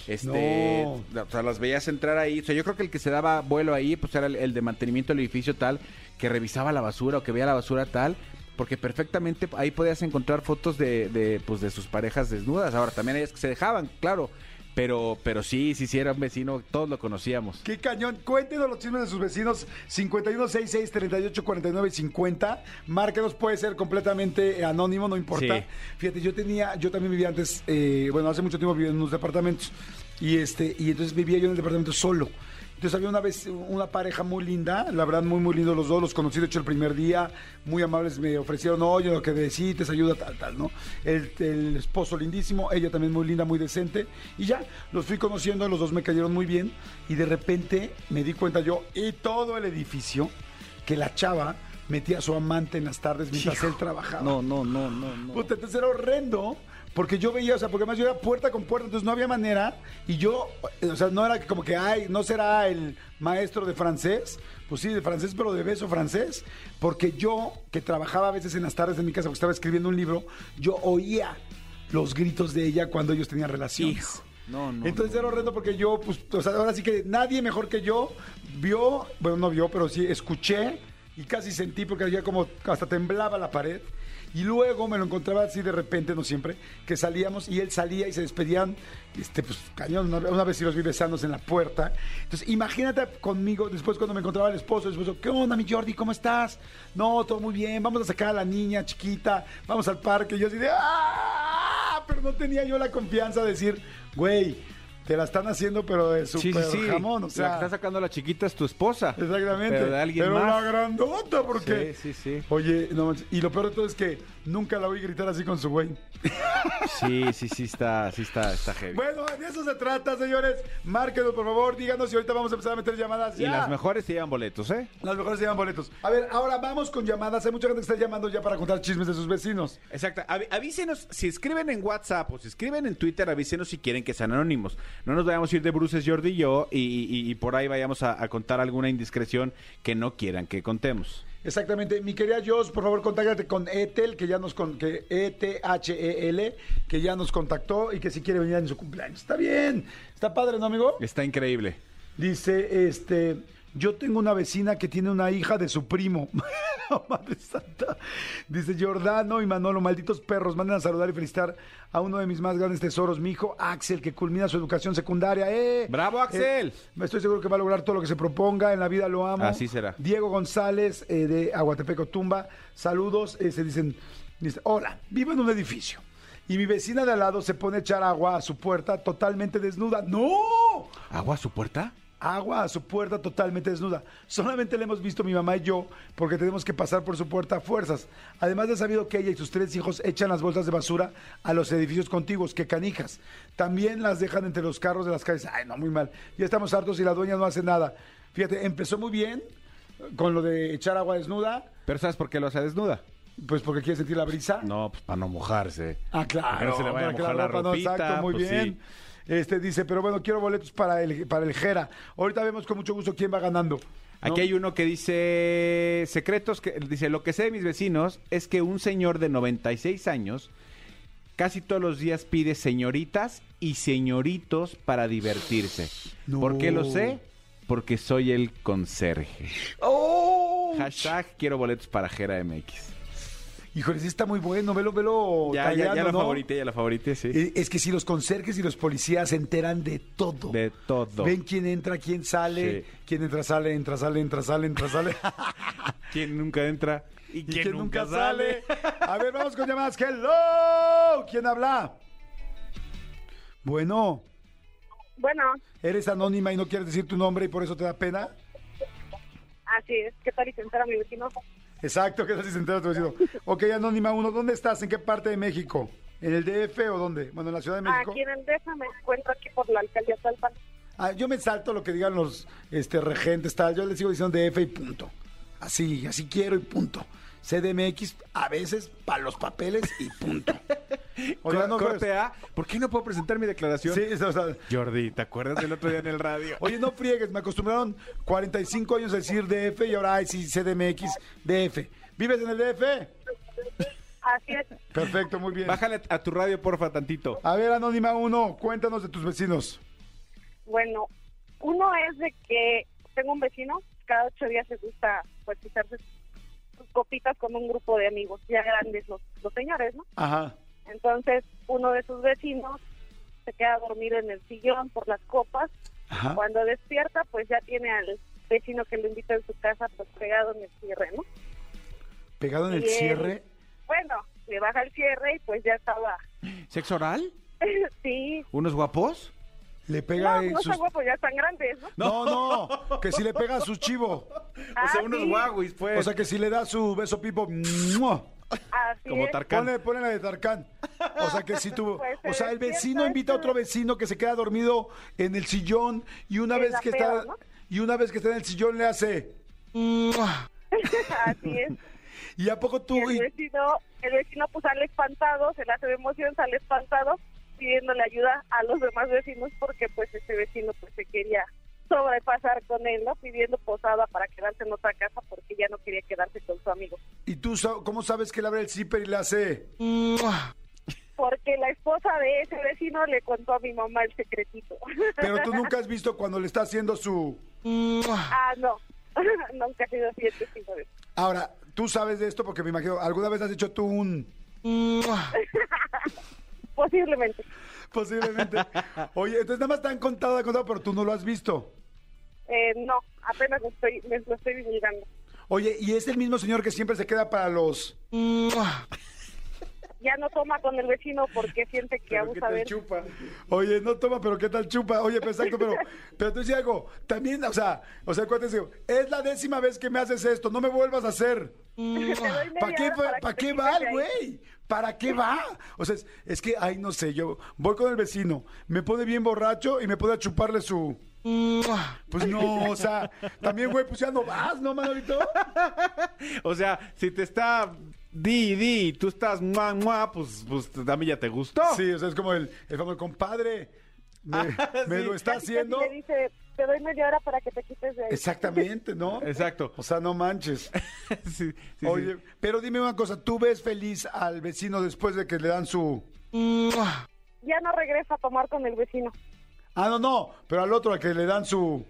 este, o sea, las veías entrar ahí. O sea, yo creo que el que se daba vuelo ahí, pues era el, el de mantenimiento del edificio tal, que revisaba la basura o que veía la basura tal. Porque perfectamente ahí podías encontrar fotos de, de, pues, de sus parejas desnudas. Ahora, también ellas que se dejaban, claro. Pero, pero sí, sí, sí, era un vecino, todos lo conocíamos. Qué cañón. Cuéntenos los chismes de sus vecinos. 5166-3849-50. Márquenos, puede ser completamente anónimo, no importa. Sí. Fíjate, yo tenía, yo también vivía antes, eh, bueno, hace mucho tiempo vivía en unos departamentos. Y este, y entonces vivía yo en el departamento solo. Entonces había una vez una pareja muy linda, la verdad muy muy lindo los dos, los conocí de hecho el primer día, muy amables, me ofrecieron, oye, lo que necesites, ayuda, tal, tal, ¿no? El, el esposo lindísimo, ella también muy linda, muy decente, y ya, los fui conociendo, los dos me cayeron muy bien, y de repente me di cuenta yo, y todo el edificio, que la chava metía a su amante en las tardes mientras él trabajaba. No, no, no, no, no. Puta, entonces era horrendo. Porque yo veía, o sea, porque además yo era puerta con puerta, entonces no había manera. Y yo, o sea, no era como que, ay, no será el maestro de francés. Pues sí, de francés, pero de beso francés. Porque yo, que trabajaba a veces en las tardes en mi casa, porque estaba escribiendo un libro, yo oía los gritos de ella cuando ellos tenían relaciones. Hijo. No, no. Entonces era horrendo porque yo, pues, o sea, ahora sí que nadie mejor que yo vio, bueno, no vio, pero sí escuché y casi sentí porque ya como hasta temblaba la pared. Y luego me lo encontraba así de repente, no siempre, que salíamos y él salía y se despedían, este, pues cañón, una, vez sí los vi besándose en la puerta. Entonces, imagínate conmigo, después cuando me encontraba el esposo, el esposo, ¿qué onda, mi Jordi? ¿Cómo estás? No, todo muy bien, vamos a sacar a la niña chiquita, vamos al parque. Y yo así de, ¡ah! Pero no tenía yo la confianza de decir, güey, te la están haciendo, pero de Sí, súper sí, sí. jamón, o la sea. que está sacando la chiquita es tu esposa. Exactamente. Pero de alguien Pero más. la grandota, porque. Sí, sí, sí. Oye, no manches, y lo peor de todo es que nunca la oí gritar así con su güey. Sí, sí, sí está, sí está, está heavy. Bueno, de eso se trata, señores. Márquenos, por favor, díganos y ahorita vamos a empezar a meter llamadas. y las mejores se llevan boletos, ¿eh? Las mejores se llevan boletos. A ver, ahora vamos con llamadas. Hay mucha gente que está llamando ya para contar chismes de sus vecinos. Exacto. Avísenos, si escriben en WhatsApp o si escriben en Twitter, avísenos si quieren que sean anónimos. No nos vayamos a ir de Bruces, Jordi y yo y, y- y por ahí vayamos a, a contar alguna indiscreción que no quieran que contemos. Exactamente. Mi querida Jos, por favor, contáctate con Etel, que ya nos con que E E-T-H-E-L, que ya nos contactó y que si quiere venir en su cumpleaños. Está bien. Está padre, ¿no, amigo? Está increíble. Dice, este, yo tengo una vecina que tiene una hija de su primo. Madre Santa. Dice Giordano y Manolo, malditos perros, manden a saludar y felicitar a uno de mis más grandes tesoros, mi hijo Axel, que culmina su educación secundaria. ¡Eh! ¡Bravo, Axel! Eh, estoy seguro que va a lograr todo lo que se proponga. En la vida lo amo. Así será. Diego González, eh, de Aguatepeco Tumba. Saludos. eh, se dicen, dice, hola, vivo en un edificio. Y mi vecina de al lado se pone a echar agua a su puerta totalmente desnuda. ¡No! ¿Agua a su puerta? Agua a su puerta totalmente desnuda. Solamente la hemos visto mi mamá y yo porque tenemos que pasar por su puerta a fuerzas. Además de sabido que ella y sus tres hijos echan las bolsas de basura a los edificios contiguos, que canijas. También las dejan entre los carros de las calles. Ay, no, muy mal. Ya estamos hartos y la dueña no hace nada. Fíjate, empezó muy bien con lo de echar agua desnuda, ¿Pero sabes por qué lo hace desnuda? pues porque quiere sentir la brisa. No, pues para no mojarse. Ah, claro. Para que se le vaya a mojar la ropa ropita, exacto, muy pues bien. sí. Este dice, pero bueno, quiero boletos para el, para el Jera. Ahorita vemos con mucho gusto quién va ganando. ¿no? Aquí hay uno que dice secretos que dice lo que sé de mis vecinos es que un señor de 96 años casi todos los días pide señoritas y señoritos para divertirse. No. ¿Por qué lo sé? Porque soy el conserje. ¡Oh! Hashtag quiero boletos para Jera MX. Híjole, sí está muy bueno, velo, velo. Ya, ya, ya la ¿no? favorité, ya la favorité, sí. Eh, Es que si los conserjes y los policías se enteran de todo. De todo. Ven quién entra, quién sale, Sí. quién entra, sale, entra, sale, entra, sale, entra, sale. ¿Quién nunca entra? y quién nunca sale. A ver, vamos con llamadas. Hello. ¿Quién habla? Bueno, Bueno, eres anónima y no quieres decir tu nombre y por eso te da pena. así es. ¿Qué tal y sentar a mi vecino? Exacto, que si se entera tu vecino. Ok, Anónima 1, ¿dónde estás? ¿En qué parte de México? ¿En el DF o dónde? Bueno, en la Ciudad de México. Aquí en el DF me encuentro aquí por la alcaldía Talpan. Ah, yo me salto lo que digan los este, regentes, tal. Yo les sigo diciendo DF y punto. Así, así quiero y punto. CDMX a veces para los papeles y punto. Oiga, no, Corte A, ¿por qué no puedo presentar mi declaración? Sí, o sea, Jordi, ¿te acuerdas del otro día en el radio? Oye, no friegues, me acostumbraron 45 años a decir DF y ahora ay, sí, CDMX, DF. ¿Vives en el DF? Así es. Perfecto, muy bien. Bájale a tu radio, porfa, tantito. A ver, Anónima 1, cuéntanos de tus vecinos. Bueno, uno es de que tengo un vecino, cada ocho días se gusta pues echarse sus copitas con un grupo de amigos, ya grandes los, los señores, ¿no? Ajá. Entonces, uno de sus vecinos se queda dormido en el sillón por las copas. Ajá. Cuando despierta, pues ya tiene al vecino que lo invita en su casa, pues pegado en el cierre, ¿no? Pegado en el él- cierre. Bueno, le baja el cierre y pues ya estaba. ¿Sexo oral? sí. ¿Unos guapos? Le pega No, en no sus... está guapo, ya están grandes, ¿no? No, no, que si le pega a su chivo. Ah, sí. guaguis, pues. O sea, que si le da su beso pipo. ¡mua! Así Como es. Tarkan. Ponle, ponle la de Tarkan. O sea, que si tuvo. Pues O sea, el vecino invita a otro vecino que se queda dormido en el sillón y una Es vez que peor, está. ¿no? Y una vez que está en el sillón le hace. Así es. Y a poco tú. Y el vecino, el vecino pues sale espantado, se le hace de emoción, sale espantado, pidiéndole ayuda a los demás vecinos porque pues ese vecino pues se quería sobrepasar con él, ¿no? Pidiendo posada para quedarse en otra casa porque ya no quería quedarse con su amigo. ¿Y tú cómo sabes que le abre el zipper y le hace? Porque la esposa de ese vecino le contó a mi mamá el secretito. Pero tú nunca has visto cuando le está haciendo su. ah, no. Nunca he sido fiel testigo de. Ahora, tú sabes de esto porque me imagino, ¿alguna vez has hecho tú un... Posiblemente. Posiblemente. Oye, entonces nada más te han contado, te han contado, pero tú no lo has visto. Eh, no, apenas lo estoy, me lo estoy divulgando. Oye, ¿y es el mismo señor que siempre se queda para los... Ya no toma con el vecino porque siente que abusa de él. Oye, no toma, pero ¿qué tal chupa? Oye, pues, exacto, pero, pero tú decías algo, también, o sea, o sea, ¿cuánto digo? Es la décima vez que me haces esto, no me vuelvas a hacer. ¿Para qué, va- para ¿para que qué va el güey? ¿Para qué va? O sea, es, es que, ay, no sé, yo voy con el vecino, me pone bien borracho y me puede chuparle su... Pues no, o sea, también, güey, pues ya no vas, ¿no, Manolito? O sea, si te está di, di, y tú estás mua, mua, pues, pues a mí ya te gustó. Sí, o sea, es como el, el famoso compadre, me, me sí. lo está haciendo. Le dice, te doy media hora para que te quites de ahí. Exactamente, ¿no? Exacto. O sea, no manches. Sí, sí, Oye, sí. pero dime una cosa, ¿tú ves feliz al vecino después de que le dan su... Ya no regresa a tomar con el vecino. Ah, no, no, pero al otro al que le dan su...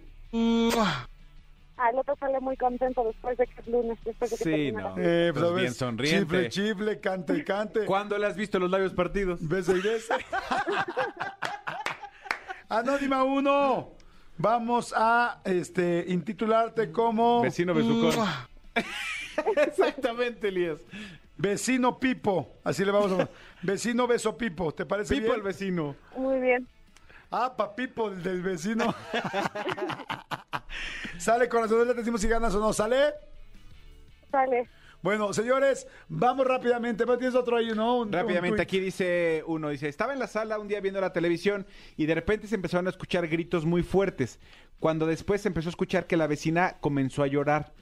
Al otro sale muy contento después de que es lunes, después de que Sí, termina no. la- Eh, Pues ¿sabes? bien sonriente. Chifle, chifle, cante, cante. ¿Cuándo le has visto los labios partidos? Besa y besa. Anónima 1. Vamos a este intitularte como Vecino besucón. Exactamente, Elías. Vecino Pipo. Así le vamos a Vecino Beso Pipo. ¿Te parece Pipo bien? el vecino. Muy bien. Ah, papipo el del vecino. Sale corazón, le decimos si ganas o no. ¿Sale? Sale. Bueno, señores, vamos rápidamente. Pero tienes otro ahí, ¿no? Un- Rápidamente, aquí dice uno, dice, estaba en la sala un día viendo la televisión y de repente se empezaron a escuchar gritos muy fuertes, cuando después se empezó a escuchar que la vecina comenzó a llorar.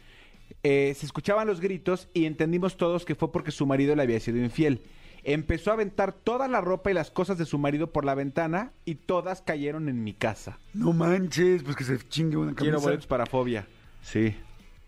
Eh, se escuchaban los gritos y entendimos todos que fue porque su marido le había sido infiel. Empezó a aventar toda la ropa y las cosas de su marido por la ventana y todas cayeron en mi casa. No manches, pues que se chingue una Quiero camisa. boletos para fobia. Sí.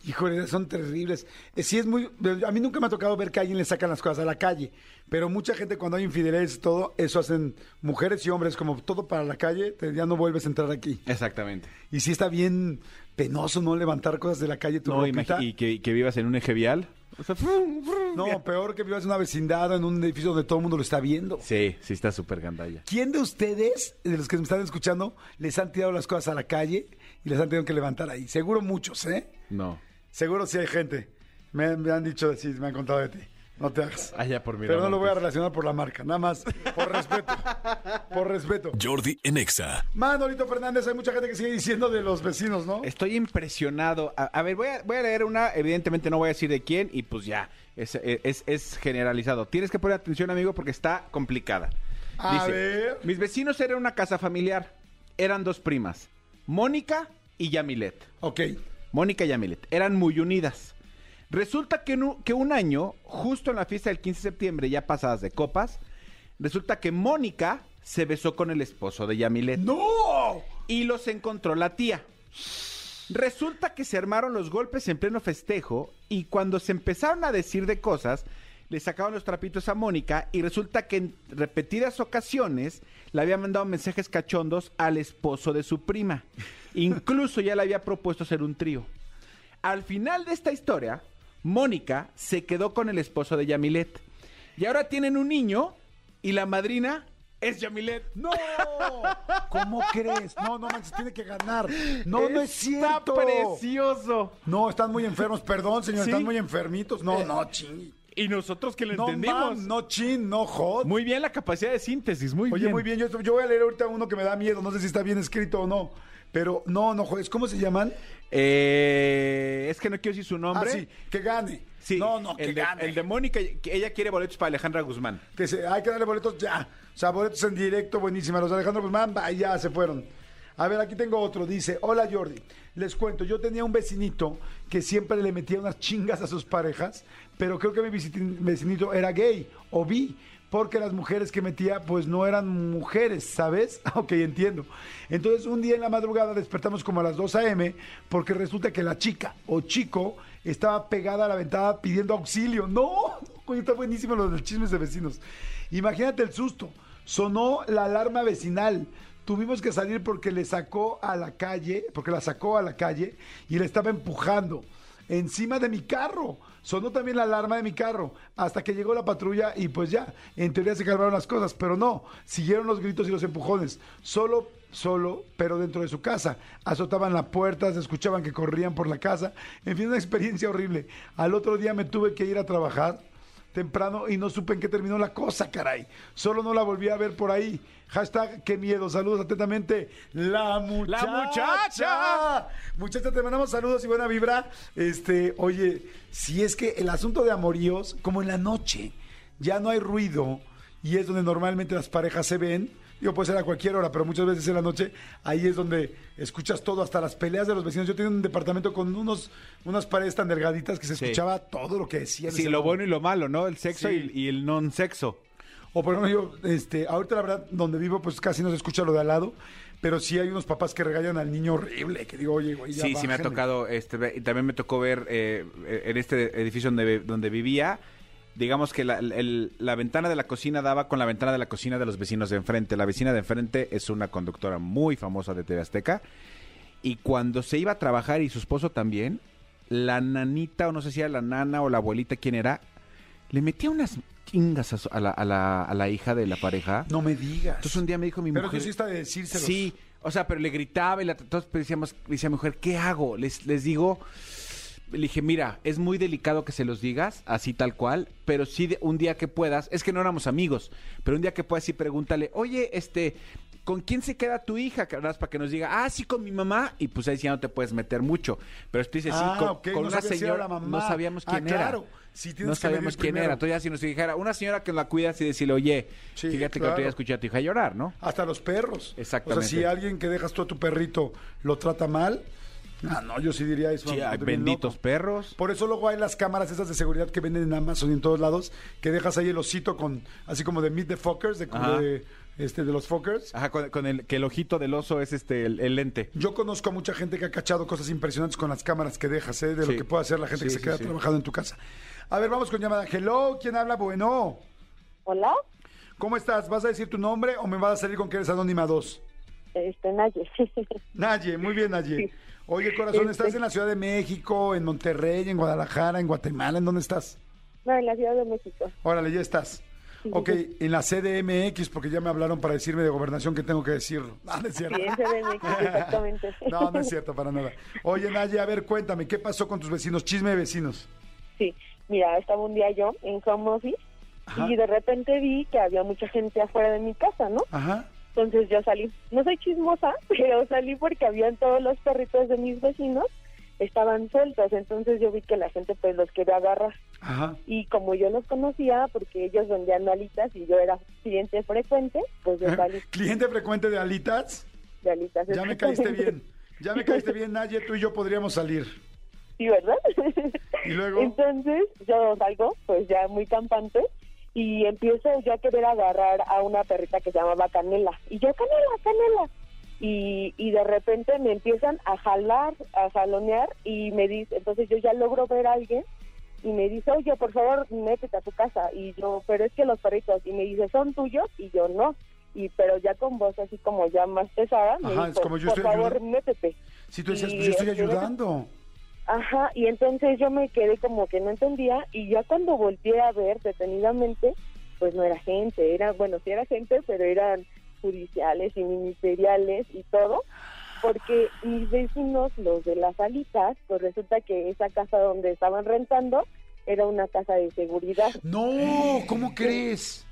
Híjole, son terribles. Eh, sí es muy... A mí nunca me ha tocado ver que a alguien le sacan las cosas a la calle, pero mucha gente cuando hay infidelidades y todo, eso hacen mujeres y hombres, como todo para la calle, te- ya no vuelves a entrar aquí. Exactamente. Y sí está bien penoso, ¿no? Levantar cosas de la calle, tu No, ropita. y que, que vivas en un eje vial. O sea, frum, frum. No, peor que vivas en una vecindad, en un edificio donde todo el mundo lo está viendo. Sí, sí está súper gandalla. ¿Quién de ustedes, de los que me están escuchando, les han tirado las cosas a la calle y les han tenido que levantar ahí? Seguro muchos, ¿eh? No. Seguro sí hay gente. Me, me han dicho, sí, me han contado de ti. No te hagas. Allá por Pero no lo voy a Miramontes. relacionar por la marca, nada más por respeto. por respeto. Jordi en Exa. Manolito Fernández, hay mucha gente que sigue diciendo de los vecinos, ¿no? Estoy impresionado. A, a ver, voy a, voy a leer una, evidentemente no voy a decir de quién y pues ya, es, es- es generalizado. Tienes que poner atención, amigo, porque está complicada. A ver. Mis vecinos eran una casa familiar. Eran dos primas, Mónica y Yamilet. Ok. Mónica y Yamilet. Eran muy unidas. Resulta que, en un- que un año, justo en la fiesta del 15 de septiembre, ya pasadas de copas, resulta que Mónica se besó con el esposo de Yamilet ¡No! y los encontró la tía. Resulta que se armaron los golpes en pleno festejo y cuando se empezaron a decir de cosas, le sacaban los trapitos a Mónica y resulta que en repetidas ocasiones le había mandado mensajes cachondos al esposo de su prima. Incluso ya le había propuesto hacer un trío. Al final de esta historia, Mónica se quedó con el esposo de Yamilet. Y ahora tienen un niño y la madrina es Yamilet. ¡No! ¿Cómo crees? No, no manches, tiene que ganar. No, no es Está cierto. precioso. No, están muy enfermos, perdón, señor, Sí. están muy enfermitos. No, no, chin. Y nosotros que lo No, entendimos. no chin, no hot. Muy bien la capacidad de síntesis, muy Oye, bien. muy bien, yo, yo voy a leer ahorita uno que me da miedo, no sé si está bien escrito o no. Pero no, no juegues. ¿Cómo se llaman? Eh, es que no quiero decir su nombre. Ah, sí, que gane. Sí, No, no, que el de, gane. el de Mónica, que ella quiere boletos para Alejandra Guzmán. Que se, hay que darle boletos ya. O sea, boletos en directo, buenísima. Los de Alejandro Guzmán, ya se fueron. A ver, aquí tengo otro. Dice, hola Jordi. Les cuento, yo tenía un vecinito que siempre le metía unas chingas a sus parejas, pero creo que mi vecinito era gay o bi, porque las mujeres que metía pues no eran mujeres, ¿sabes? ok, entiendo. Entonces un día en la madrugada despertamos como a las 2 a.m. porque resulta que la chica o chico estaba pegada a la ventana pidiendo auxilio. No, coño, está buenísimo lo chismes de vecinos. Imagínate el susto. Sonó la alarma vecinal. tuvimos que salir porque le sacó a la calle, porque la sacó a la calle y le estaba empujando encima de mi carro. Sonó también la alarma de mi carro hasta que llegó la patrulla y pues ya, en teoría se calmaron las cosas, pero no, siguieron los gritos y los empujones. Solo, solo, pero dentro de su casa. Azotaban la puerta, se escuchaban que corrían por la casa. En fin, una experiencia horrible. Al otro día me tuve que ir a trabajar temprano y no supe en qué terminó la cosa, caray. Solo no la volví a ver por ahí. Hashtag, qué miedo. Saludos atentamente. La muchacha. ¡La muchacha! Muchacha, te mandamos saludos y buena vibra. Este, oye, si es que el asunto de amoríos, como en la noche, ya no hay ruido y es donde normalmente las parejas se ven. Digo, puede ser a cualquier hora, pero muchas veces en la noche, ahí es donde escuchas todo, hasta las peleas de los vecinos. Yo tenía un departamento con unos, unas paredes tan delgaditas que se Sí. escuchaba todo lo que decían. Sí, lo bueno y lo malo, ¿no? El sexo Sí. y, y el non-sexo. O por ejemplo, yo, este, ahorita la verdad, donde vivo, pues casi no se escucha lo de al lado, pero sí hay unos papás que regañan al niño horrible, que digo, oye, güey, ya Sí, sí me ha tocado, este, también me tocó ver eh, en este edificio donde, donde vivía, digamos que la, el- la ventana de la cocina daba con la ventana de la cocina de los vecinos de enfrente. La vecina de enfrente es una conductora muy famosa de TV Azteca. Y cuando se iba a trabajar y su esposo también, la nanita, o no sé si era la nana o la abuelita, quién era, le metía unas chingas a, la, a la- a la hija de la pareja. No me digas. Entonces un día me dijo mi pero mujer... sí está de decírselos. Sí, o sea, pero le gritaba y la, entonces decíamos, decía mujer, ¿qué hago? Les, les digo, le dije, mira, es muy delicado que se los digas, así tal cual, pero sí de- un día que puedas, es que no éramos amigos, pero un día que puedas sí pregúntale, oye, este, ¿con quién se queda tu hija? Que hablas para que nos diga, ah, sí, con mi mamá, y pues ahí sí ya no te puedes meter mucho. Pero tú dices, sí, Ah, con, no una señora, mamá. no sabíamos Ah, quién claro. era. Sí, no que sabíamos quién primero. era. Entonces ya si nos dijera, una señora que la cuidas y decirle, oye, Sí, fíjate que claro. otro día escuché a tu hija llorar, ¿no? Hasta los perros. Exactamente. O sea, si alguien que dejas tú a tu perrito lo trata mal, ah, no, yo sí diría eso. Sí, benditos loco. perros. Por eso luego hay las cámaras esas de seguridad que venden en Amazon y en todos lados, que dejas ahí el osito con, así como de Meet the Fuckers, de, este, de los fuckers. Ajá, con, con el que el ojito del oso es este el, el lente. Yo conozco a mucha gente que ha cachado cosas impresionantes con las cámaras que dejas, ¿eh? de lo que puede hacer la gente que Sí, se sí, queda sí. trabajando en tu casa. A ver, vamos con llamada. Hello, ¿quién habla? Bueno. Hola, ¿Cómo estás? ¿Vas a decir tu nombre o me vas a salir con que eres Anónima 2? este Naye. Naye, muy bien, Naye. Oye, corazón, ¿estás en la Ciudad de México, en Monterrey, en Guadalajara, en Guatemala? ¿En dónde estás? no, en la Ciudad de México. Órale, ya estás. Ok, en la CDMX, porque ya me hablaron para decirme de gobernación que tengo que decirlo. No, no es cierto. Sí, en CDMX, exactamente. No, no es cierto, para nada. Oye, Naye, a ver, cuéntame, ¿qué pasó con tus vecinos? Chisme de vecinos. Sí, mira, estaba un día yo en home office Ajá. y de repente vi que había mucha gente afuera de mi casa, ¿no? Ajá. Entonces yo salí. No soy chismosa, pero salí porque habían todos los perritos de mis vecinos estaban sueltos, entonces yo vi que la gente pues los quería agarrar. Ajá. Y como yo los conocía, porque ellos vendían alitas y yo era cliente frecuente, pues yo salí Cliente frecuente de alitas. de alitas. Ya me caíste bien. Ya me caíste bien, Naye, tú y yo podríamos salir. Sí, ¿verdad? Y luego, Entonces yo salgo, pues ya muy campante, y empiezo ya a querer agarrar a una perrita que se llamaba Canela. Y yo, Canela, Canela. Y, y de repente me empiezan a jalar, a jalonear, y me dice, entonces yo ya logro ver a alguien, y me dice, oye, por favor, métete a tu casa. Y yo, pero es que los perritos, y me dice, ¿son tuyos? Y yo, no. Y pero ya con voz así como ya más pesada, me Ajá, dijo, es como yo por estoy favor, ayudando". métete. si tú decías, pues yo estoy ayudando. Ajá, y entonces yo me quedé como que no entendía y ya cuando volteé a ver detenidamente, pues no era gente, era, bueno, sí era gente, pero eran judiciales y ministeriales y todo, porque mis vecinos, los de las alitas, pues resulta que esa casa donde estaban rentando era una casa de seguridad. No, ¿cómo crees?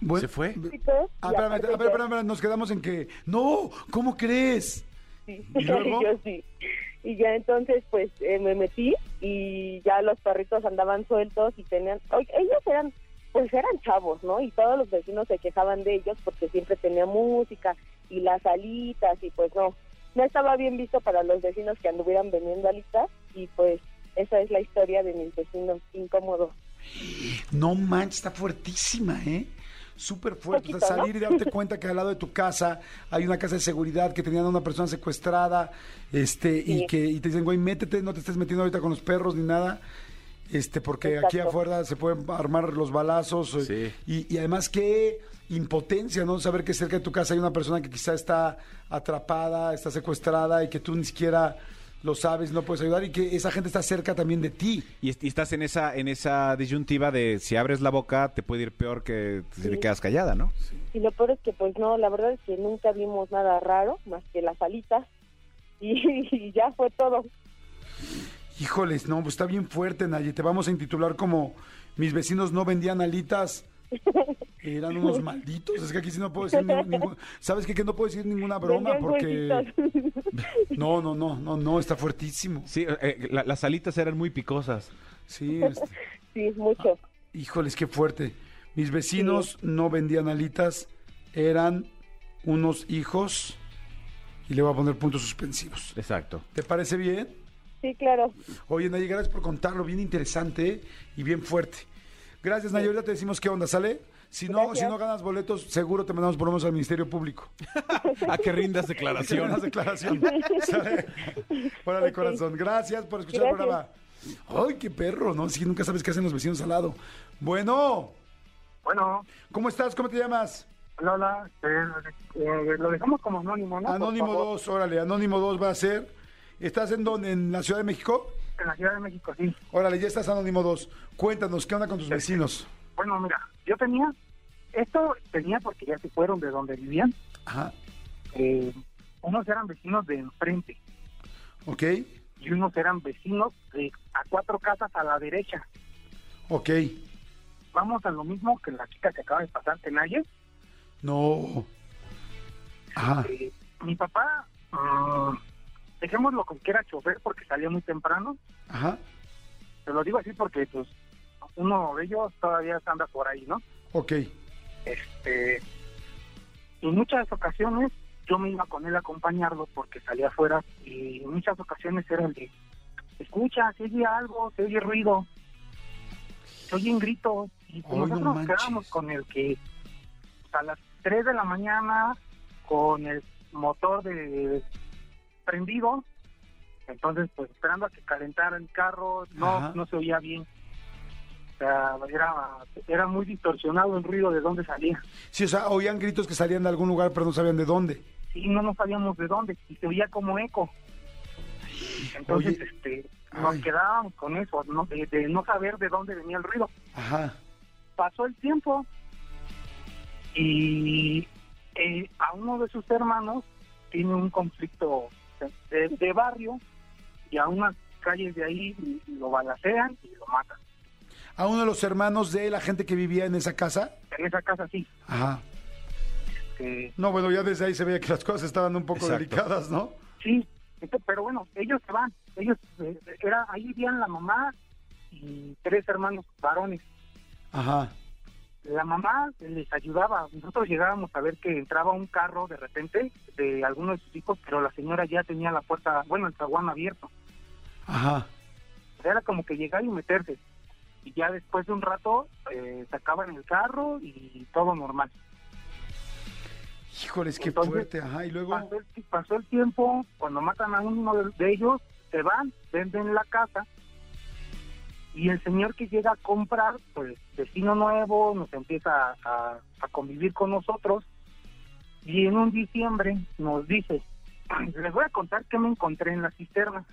Bueno, ¿Se fue? Chicos, Ah, espérame, espérame, espérame, nos quedamos en que. No, ¿cómo crees? Sí, ¿Y luego? yo sí. Y ya entonces pues eh, me metí y ya los perritos andaban sueltos y tenían, oye, ellos eran, pues eran chavos, ¿no? Y todos los vecinos se quejaban de ellos porque siempre tenía música y las alitas y pues no, no estaba bien visto para los vecinos que anduvieran vendiendo alitas y pues esa es la historia de mis vecinos incómodos. No manches, está fuertísima, ¿eh? Súper fuerte. O sea, salir y darte cuenta que al lado de tu casa hay una casa de seguridad que tenían a una persona secuestrada, este, y que y te dicen, güey, métete, no te estés metiendo ahorita con los perros ni nada. este, porque aquí afuera se pueden armar los balazos. eh, Y, y además qué impotencia, ¿no? Saber que cerca de tu casa hay una persona que quizá está atrapada, está secuestrada y que tú ni siquiera lo sabes, no puedes ayudar y que esa gente está cerca también de ti. Y, est- y estás en esa en esa disyuntiva de si abres la boca te puede ir peor que si te Sí. quedas callada, ¿no? Y lo peor es que, pues no, la verdad es que nunca vimos nada raro más que las alitas. Y, y ya fue todo. Híjoles, no, pues está bien fuerte, Naye. Te vamos a intitular como mis vecinos no vendían alitas. Eran unos malditos. Es que aquí sí no puedo decir ni- ningún- ¿Sabes qué? Que no puedo decir ninguna broma porque... No, no, no, no, no, está fuertísimo. Sí, eh, la- las alitas eran muy picosas. Sí, este, Sí, mucho. híjoles, qué fuerte. Mis vecinos no vendían alitas, eran unos hijos y le voy a poner puntos suspensivos. Exacto. ¿Te parece bien? Sí, claro. Oye, Naye, gracias por contarlo, bien interesante y bien fuerte. Gracias, ahorita te decimos qué onda, ¿sale? Si no, si no ganas boletos, seguro te mandamos por lo menos al Ministerio Público. A que rindas Que declaración. hagas declaración. ¿Sale? Órale, corazón. Gracias por escuchar el programa. Ay, qué perro, ¿no? Si nunca sabes qué hacen los vecinos al lado. Bueno, Bueno, ¿cómo estás? ¿Cómo te llamas? hola, hola. eh, eh, lo dejamos como anónimo, ¿no? Anónimo favor. 2, órale, Anónimo 2 va a ser. ¿Estás en dónde? ¿En la Ciudad de México? En la Ciudad de México, sí. Órale, ya estás Anónimo 2. Cuéntanos, ¿qué onda con tus vecinos? Bueno, mira, yo tenía, esto tenía porque ya se fueron de donde vivían. Ajá, Eh, unos eran vecinos de enfrente ok, y unos eran vecinos de a cuatro casas a la derecha. ok. Vamos a lo mismo que la chica que acaba de pasar, Tenaye. No. Ajá, Eh, mi papá, mm, dejémoslo con que era chofer porque salía muy temprano. ajá, Te lo digo así porque, pues, uno de ellos todavía anda por ahí, ¿no? ok. Este, en muchas ocasiones yo me iba con él a acompañarlo porque salía afuera y en muchas ocasiones era el de, escucha, se oye algo, se oye ruido, se oyen gritos y pues Ay, no nosotros nos quedábamos con el que pues, a las 3 de la mañana con el motor de prendido, entonces pues esperando a que calentara el carro, Ajá. no, no se oía bien. O sea, era, era muy distorsionado el ruido de dónde salía. Sí, o sea, oían gritos que salían de algún lugar, pero no sabían de dónde. Sí, no nos sabíamos de dónde y se oía como eco. Entonces, Oye. este, nos Ay. quedábamos con eso, ¿no? de, de no saber de dónde venía el ruido. Ajá, Pasó el tiempo y eh, a uno de sus hermanos tiene un conflicto de, de barrio y a unas calles de ahí lo balacean y lo matan. a uno de los hermanos de la gente que vivía en esa casa. En esa casa sí. Ajá. que No, bueno, ya desde ahí se veía que las cosas estaban un poco Exacto. delicadas, ¿no? Sí, pero bueno, ellos se van. Ellos, eh, era, ahí vivían la mamá y tres hermanos varones. Ajá. La mamá les ayudaba. Nosotros llegábamos a ver que entraba un carro de repente de alguno de sus hijos, pero la señora ya tenía la puerta, bueno, el zaguán abierto. Ajá. Era como que llegar y meterse. Y ya después de un rato eh, sacaban el carro y todo normal. Híjoles, qué Entonces, fuerte. Ajá. Y luego. Pasó el, pasó el tiempo, cuando matan a uno de, de ellos, se van, venden la casa y el señor que llega a comprar, pues vecino nuevo, nos empieza a, a- a convivir con nosotros y en un diciembre nos dice, les voy a contar que me encontré en la cisterna.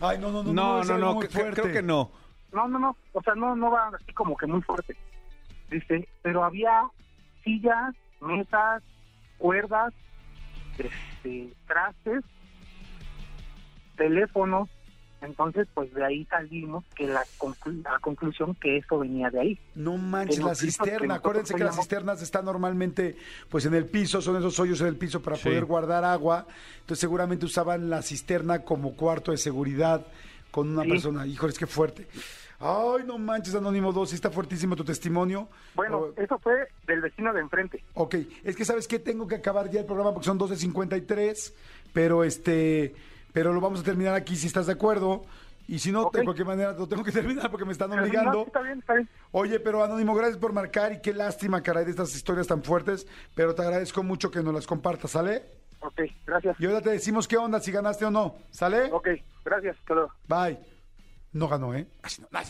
Ay, no, no, no. No, no, no, muy cre- fuerte. creo que no. No, no, no, o sea, no, no va así como que muy fuerte. Dice, pero había sillas, mesas, cuerdas, este, trastes, teléfonos. Entonces, pues de ahí salimos que la, conclu- la conclusión que eso venía de ahí. No manches, Que la que cisterna. Acuérdense que las cisternas están normalmente pues en el piso, son esos hoyos en el piso para Sí. poder guardar agua. Entonces seguramente usaban la cisterna como cuarto de seguridad con una Sí. persona. Híjoles, qué fuerte. Ay, no manches, Anónimo 2, sí está fuertísimo tu testimonio. Bueno, Oh, eso fue del vecino de enfrente. Ok, es que sabes que tengo que acabar ya el programa porque son 12.53, pero este, pero lo vamos a terminar aquí si estás de acuerdo. Y si no, Ok. de cualquier manera lo tengo que terminar porque me están obligando. no, está bien, está bien. Oye, pero Anónimo, gracias por marcar y qué lástima, caray, de estas historias tan fuertes, pero te agradezco mucho que nos las compartas, ¿sale? Ok, gracias. Y ahora te decimos qué onda, si ganaste o no, ¿sale? Ok, gracias. Hasta luego. Bye. No ganó, ¿eh? No,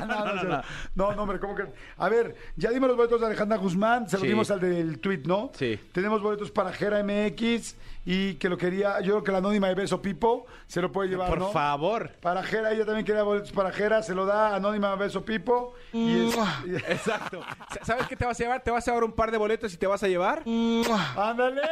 no, no, no, no, no, no, hombre, ¿cómo que? A ver, ya dimos los boletos de Alejandra Guzmán, se los Sí. dimos al del tweet, ¿no? Sí. Tenemos boletos para Jera MX y que lo quería, yo creo que la anónima de Beso Pipo se lo puede llevar, Por ¿no? favor. Para Jera, ella también quería boletos para Jera, se lo da anónima Beso Pipo. Y es- Exacto. ¿Sabes qué te vas a llevar? Te vas a llevar un par de boletos y te vas a llevar. ¡Ándale!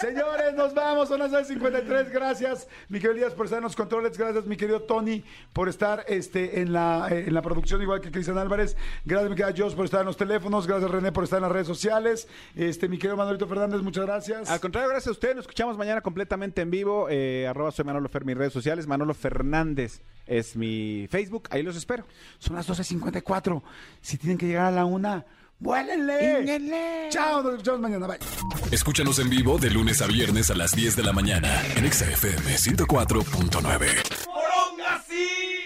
Señores, nos vamos, son las 53. Gracias, mi querido Elías, por estar en los controles. Gracias, mi querido Tony, por estar este, en, la, eh, en la producción, igual que Cristian Álvarez. Gracias, mi querida Jos, por estar en los teléfonos. Gracias, René, por estar en las redes sociales. Este, mi querido Manuelito Fernández, muchas gracias. Al contrario, gracias a usted. Nos escuchamos mañana completamente en vivo. Eh, arroba soy Manolo Fer, mis redes sociales. Manolo Fernández es mi Facebook. Ahí los espero. Son las 12.54. Si tienen que llegar a la una, ¡Vuélenle! ¡Íñenle! Chao, nos vemos mañana. Bye. Escúchanos en vivo de lunes a viernes a las 10 de la mañana en XFM 104.9. ¡Poronga, sí!